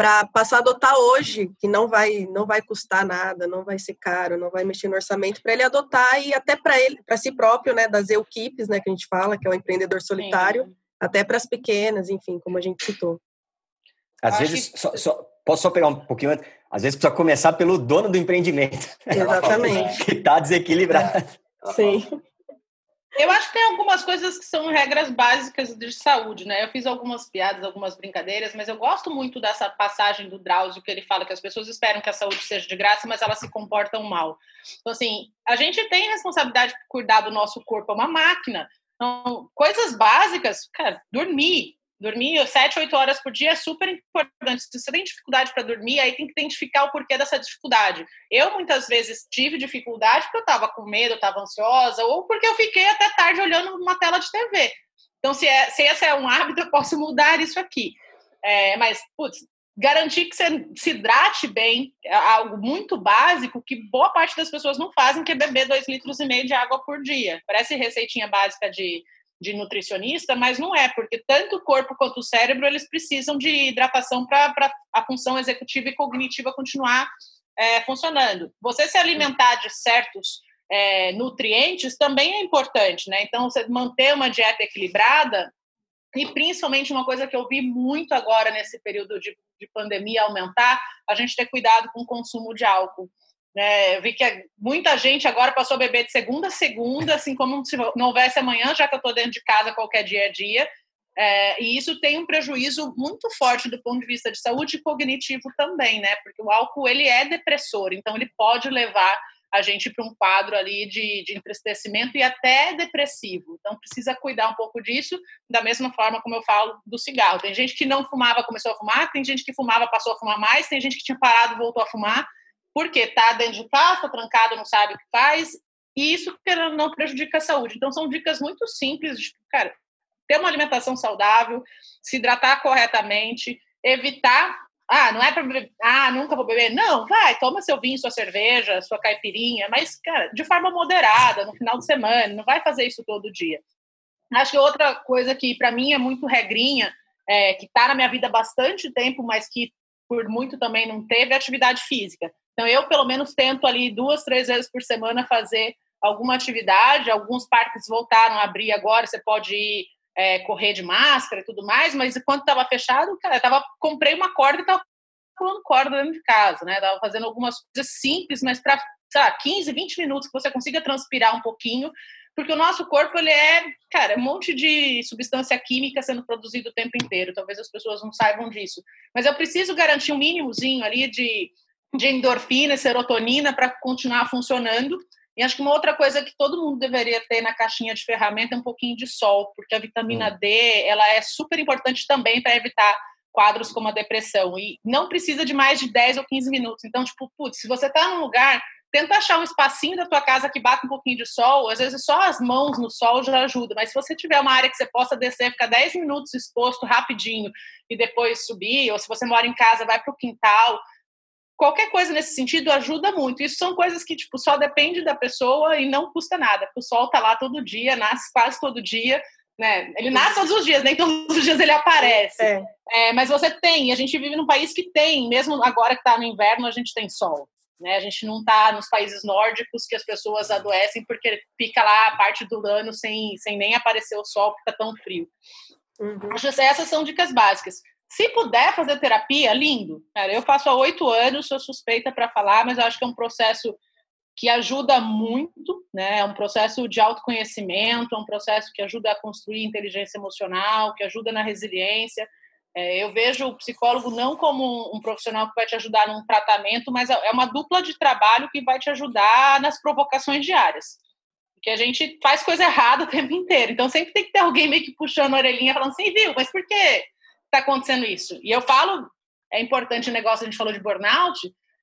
para passar a adotar hoje, que não vai não vai custar nada, não vai ser caro, não vai mexer no orçamento, para ele adotar e até para ele, para si próprio, né, das equipes, né, que a gente fala, que é o empreendedor solitário, Sim. até para as pequenas, enfim, como a gente citou. Às vezes, que... só, só, posso só pegar um pouquinho antes? Às vezes precisa começar pelo dono do empreendimento. Exatamente. que está desequilibrado. Sim. Eu acho que tem algumas coisas que são regras básicas de saúde, né? Eu fiz algumas piadas, algumas brincadeiras, mas eu gosto muito dessa passagem do Drauzio que ele fala que as pessoas esperam que a saúde seja de graça, mas elas se comportam mal. Então, assim, a gente tem responsabilidade de cuidar do nosso corpo, é uma máquina. Então, coisas básicas, cara, dormir, Dormir 7, 8 horas por dia é super importante. Se você tem dificuldade para dormir, aí tem que identificar o porquê dessa dificuldade. Eu, muitas vezes, tive dificuldade porque eu estava com medo, estava ansiosa, ou porque eu fiquei até tarde olhando uma tela de TV. Então, se, é, se esse é um hábito, eu posso mudar isso aqui. É, mas, putz, garantir que você se hidrate bem é algo muito básico que boa parte das pessoas não fazem, que é beber 2 litros e meio de água por dia. Parece receitinha básica de de nutricionista, mas não é, porque tanto o corpo quanto o cérebro eles precisam de hidratação para a função executiva e cognitiva continuar é, funcionando. Você se alimentar de certos é, nutrientes também é importante, né? Então, você manter uma dieta equilibrada e principalmente uma coisa que eu vi muito agora nesse período de, de pandemia aumentar, a gente ter cuidado com o consumo de álcool. Né? Eu vi que muita gente agora passou a beber de segunda a segunda, assim como se não houvesse amanhã, já que eu estou dentro de casa qualquer dia a dia. É, e isso tem um prejuízo muito forte do ponto de vista de saúde cognitivo também, né? Porque o álcool ele é depressor, então ele pode levar a gente para um quadro ali de, de entristecimento e até depressivo. Então precisa cuidar um pouco disso, da mesma forma como eu falo do cigarro. Tem gente que não fumava, começou a fumar, tem gente que fumava, passou a fumar mais, tem gente que tinha parado, voltou a fumar porque está dentro de casa, trancado, não sabe o que faz, e isso não prejudica a saúde. Então, são dicas muito simples, de, cara, ter uma alimentação saudável, se hidratar corretamente, evitar. Ah, não é para. Ah, nunca vou beber. Não, vai, toma seu vinho, sua cerveja, sua caipirinha, mas, cara, de forma moderada, no final de semana, não vai fazer isso todo dia. Acho que outra coisa que, para mim, é muito regrinha, é, que está na minha vida há bastante tempo, mas que por muito também não teve, é atividade física. Então, eu, pelo menos, tento ali duas, três vezes por semana fazer alguma atividade. Alguns parques voltaram a abrir agora, você pode ir é, correr de máscara e tudo mais, mas enquanto estava fechado, cara, eu tava, comprei uma corda e estava pulando corda dentro de casa, né? Tava fazendo algumas coisas simples, mas para, sei lá, 15, 20 minutos que você consiga transpirar um pouquinho, porque o nosso corpo, ele é, cara, um monte de substância química sendo produzido o tempo inteiro. Talvez as pessoas não saibam disso. Mas eu preciso garantir um mínimozinho ali de de endorfina, serotonina para continuar funcionando. E acho que uma outra coisa que todo mundo deveria ter na caixinha de ferramenta é um pouquinho de sol, porque a vitamina hum. D ela é super importante também para evitar quadros como a depressão. E não precisa de mais de 10 ou 15 minutos. Então, tipo, putz, se você está num lugar, tenta achar um espacinho da tua casa que bata um pouquinho de sol. Às vezes só as mãos no sol já ajuda, mas se você tiver uma área que você possa descer, ficar 10 minutos exposto rapidinho e depois subir, ou se você mora em casa, vai para o quintal qualquer coisa nesse sentido ajuda muito. Isso são coisas que tipo só depende da pessoa e não custa nada. O sol tá lá todo dia, nasce quase todo dia, né? Ele nasce todos os dias, nem todos os dias ele aparece. É. É, mas você tem. A gente vive num país que tem, mesmo agora que está no inverno, a gente tem sol. Né? A gente não está nos países nórdicos que as pessoas adoecem porque fica lá a parte do ano sem, sem nem aparecer o sol porque está tão frio. Uhum. Essas são dicas básicas. Se puder fazer terapia, lindo. Cara, eu faço há oito anos, sou suspeita para falar, mas eu acho que é um processo que ajuda muito, né? É um processo de autoconhecimento, é um processo que ajuda a construir inteligência emocional, que ajuda na resiliência. É, eu vejo o psicólogo não como um profissional que vai te ajudar num tratamento, mas é uma dupla de trabalho que vai te ajudar nas provocações diárias. Porque a gente faz coisa errada o tempo inteiro. Então sempre tem que ter alguém meio que puxando a orelhinha, falando assim, viu, mas por quê? Está acontecendo isso. E eu falo, é importante o negócio, a gente falou de burnout,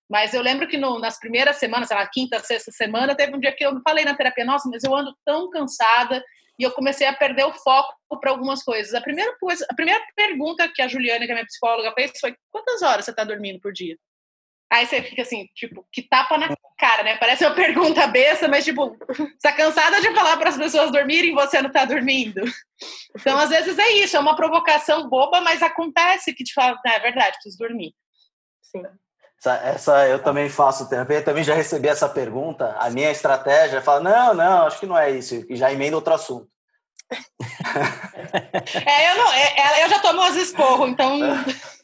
mas eu lembro que no, nas primeiras semanas, sei lá, quinta, sexta semana, teve um dia que eu falei na terapia, nossa, mas eu ando tão cansada e eu comecei a perder o foco para algumas coisas. A primeira coisa, a primeira pergunta que a Juliana, que é minha psicóloga, fez foi: quantas horas você está dormindo por dia? Aí você fica assim, tipo, que tapa na cara, né? Parece uma pergunta besta, mas tipo, você tá cansada de falar para as pessoas dormirem e você não tá dormindo. Então, às vezes é isso, é uma provocação boba, mas acontece que te fala, ah, é verdade, preciso dormir. Sim. Essa, essa, eu também faço terapia, também já recebi essa pergunta. A minha estratégia é falar: não, não, acho que não é isso, e já emenda outro assunto. é, eu, não, é, é eu já tomo as esporro, então.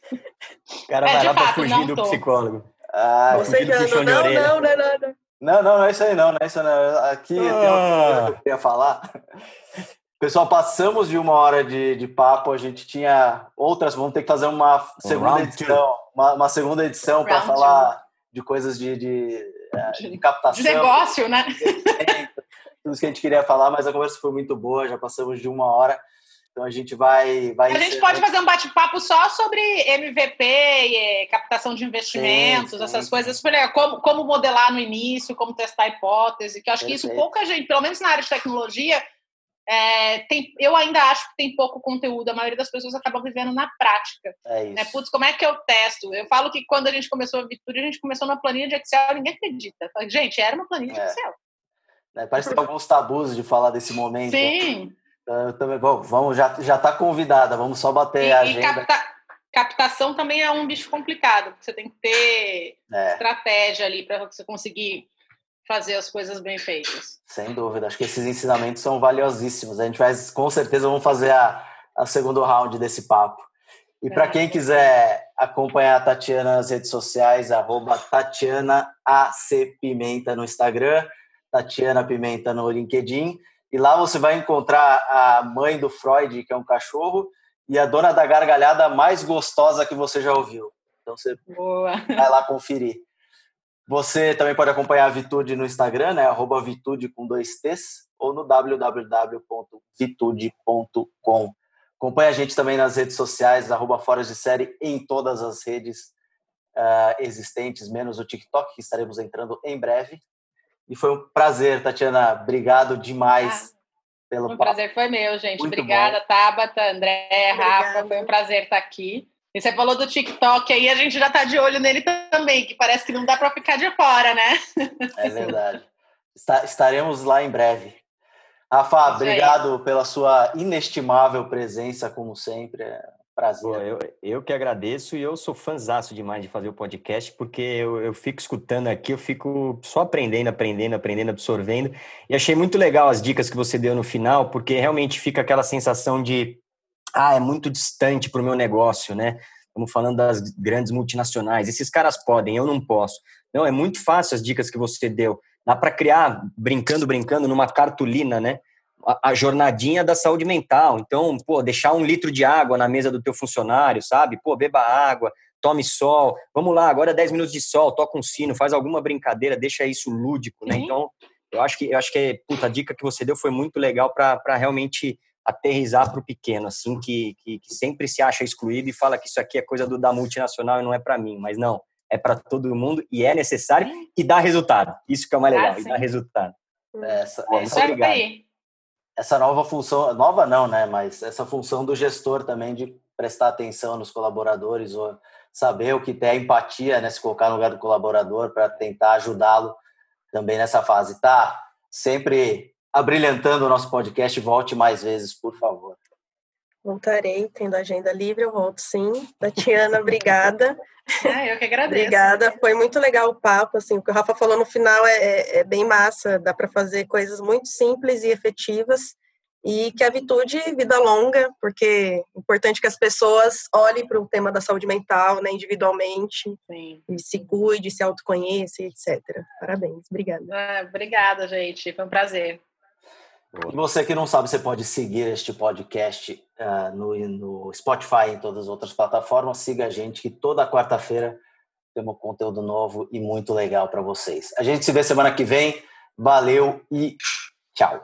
O cara é, vai lá fato, pra fugir do psicólogo. Ah, Você já não, não, não, não, não, não, não, não é isso aí, não, não é isso não. Aqui ah. tem uma coisa que eu queria falar. Pessoal, passamos de uma hora de, de papo, a gente tinha outras, vamos ter que fazer uma segunda edição, uma, uma, segunda edição para falar de coisas de, de, é, de, captação. De negócio, né? Tudo que a gente queria falar, mas a conversa foi muito boa, já passamos de uma hora. Então a gente vai. vai a gente pode fazer um bate-papo só sobre MVP, e captação de investimentos, sim, sim, essas coisas, como, como modelar no início, como testar a hipótese, que eu acho Perfeito. que isso pouca gente, pelo menos na área de tecnologia, é, tem, eu ainda acho que tem pouco conteúdo, a maioria das pessoas acaba vivendo na prática. É isso. Né? Putz, como é que eu testo? Eu falo que quando a gente começou a Vitura, a gente começou na planilha de Excel, ninguém acredita. Gente, era uma planilha é. de Excel. É, parece que tem alguns tabus de falar desse momento. Sim. Eu também, bom, vamos, já, já tá convidada, vamos só bater e, a agenda. E capta, captação também é um bicho complicado, você tem que ter é. estratégia ali para você conseguir fazer as coisas bem feitas. Sem dúvida, acho que esses ensinamentos são valiosíssimos. A gente vai, com certeza, vamos fazer a, a segundo round desse papo. E para quem quiser acompanhar a Tatiana nas redes sociais, arroba Tatiana AC Pimenta no Instagram, Tatiana Pimenta no LinkedIn. E lá você vai encontrar a mãe do Freud, que é um cachorro, e a dona da gargalhada mais gostosa que você já ouviu. Então você Boa. vai lá conferir. Você também pode acompanhar a Vitude no Instagram, né? Arroba Vitude com dois T's, ou no www.vitude.com. Acompanhe a gente também nas redes sociais, arroba Fora de Série, em todas as redes uh, existentes, menos o TikTok, que estaremos entrando em breve. E foi um prazer, Tatiana. Obrigado demais ah, pelo papo. O prazer foi meu, gente. Muito Obrigada, bom. Tabata, André, Rafa. Foi um prazer estar aqui. E você falou do TikTok aí, a gente já tá de olho nele também, que parece que não dá para ficar de fora, né? É verdade. Estaremos lá em breve. Rafa, obrigado pela sua inestimável presença, como sempre. Prazer. Eu, eu que agradeço e eu sou fãzaço demais de fazer o podcast, porque eu, eu fico escutando aqui, eu fico só aprendendo, aprendendo, aprendendo, absorvendo. E achei muito legal as dicas que você deu no final, porque realmente fica aquela sensação de ah, é muito distante para o meu negócio, né? Estamos falando das grandes multinacionais. Esses caras podem, eu não posso. Não, é muito fácil as dicas que você deu. Dá para criar, brincando, brincando, numa cartolina, né? A, a, jornadinha da saúde mental. Então, pô, deixar um litro de água na mesa do teu funcionário, sabe? Pô, beba água, tome sol. Vamos lá, agora 10 minutos de sol, toca um sino, faz alguma brincadeira, deixa isso lúdico, né? Uhum. Então, eu acho que eu acho que puta, a dica que você deu foi muito legal para realmente aterrizar para o pequeno, assim, que, que, que, sempre se acha excluído e fala que isso aqui é coisa do, da multinacional e não é para mim. Mas não, é para todo mundo e é necessário e dá resultado. Isso que é o mais legal, ah, e dá resultado. Essa, essa, obrigado. Essa nova função, nova não, né? Mas essa função do gestor também de prestar atenção nos colaboradores, ou saber o que tem, a empatia, né? Se colocar no lugar do colaborador para tentar ajudá-lo também nessa fase. Tá sempre abrilhantando o nosso podcast. Volte mais vezes, por favor. Voltarei, tendo agenda livre, eu volto sim. Tatiana, obrigada. Ah, eu que agradeço. obrigada, foi muito legal o papo, assim, o que o Rafa falou no final é, é, é bem massa, dá para fazer coisas muito simples e efetivas, e que a Vitude vida longa, porque é importante que as pessoas olhem para o tema da saúde mental, né, individualmente, Sim. e se cuide, se autoconheça, etc. Parabéns, obrigada. Ah, obrigada, gente, foi um prazer. E você que não sabe, você pode seguir este podcast uh, no, no Spotify e em todas as outras plataformas. Siga a gente que toda quarta-feira temos conteúdo novo e muito legal para vocês. A gente se vê semana que vem. Valeu e tchau.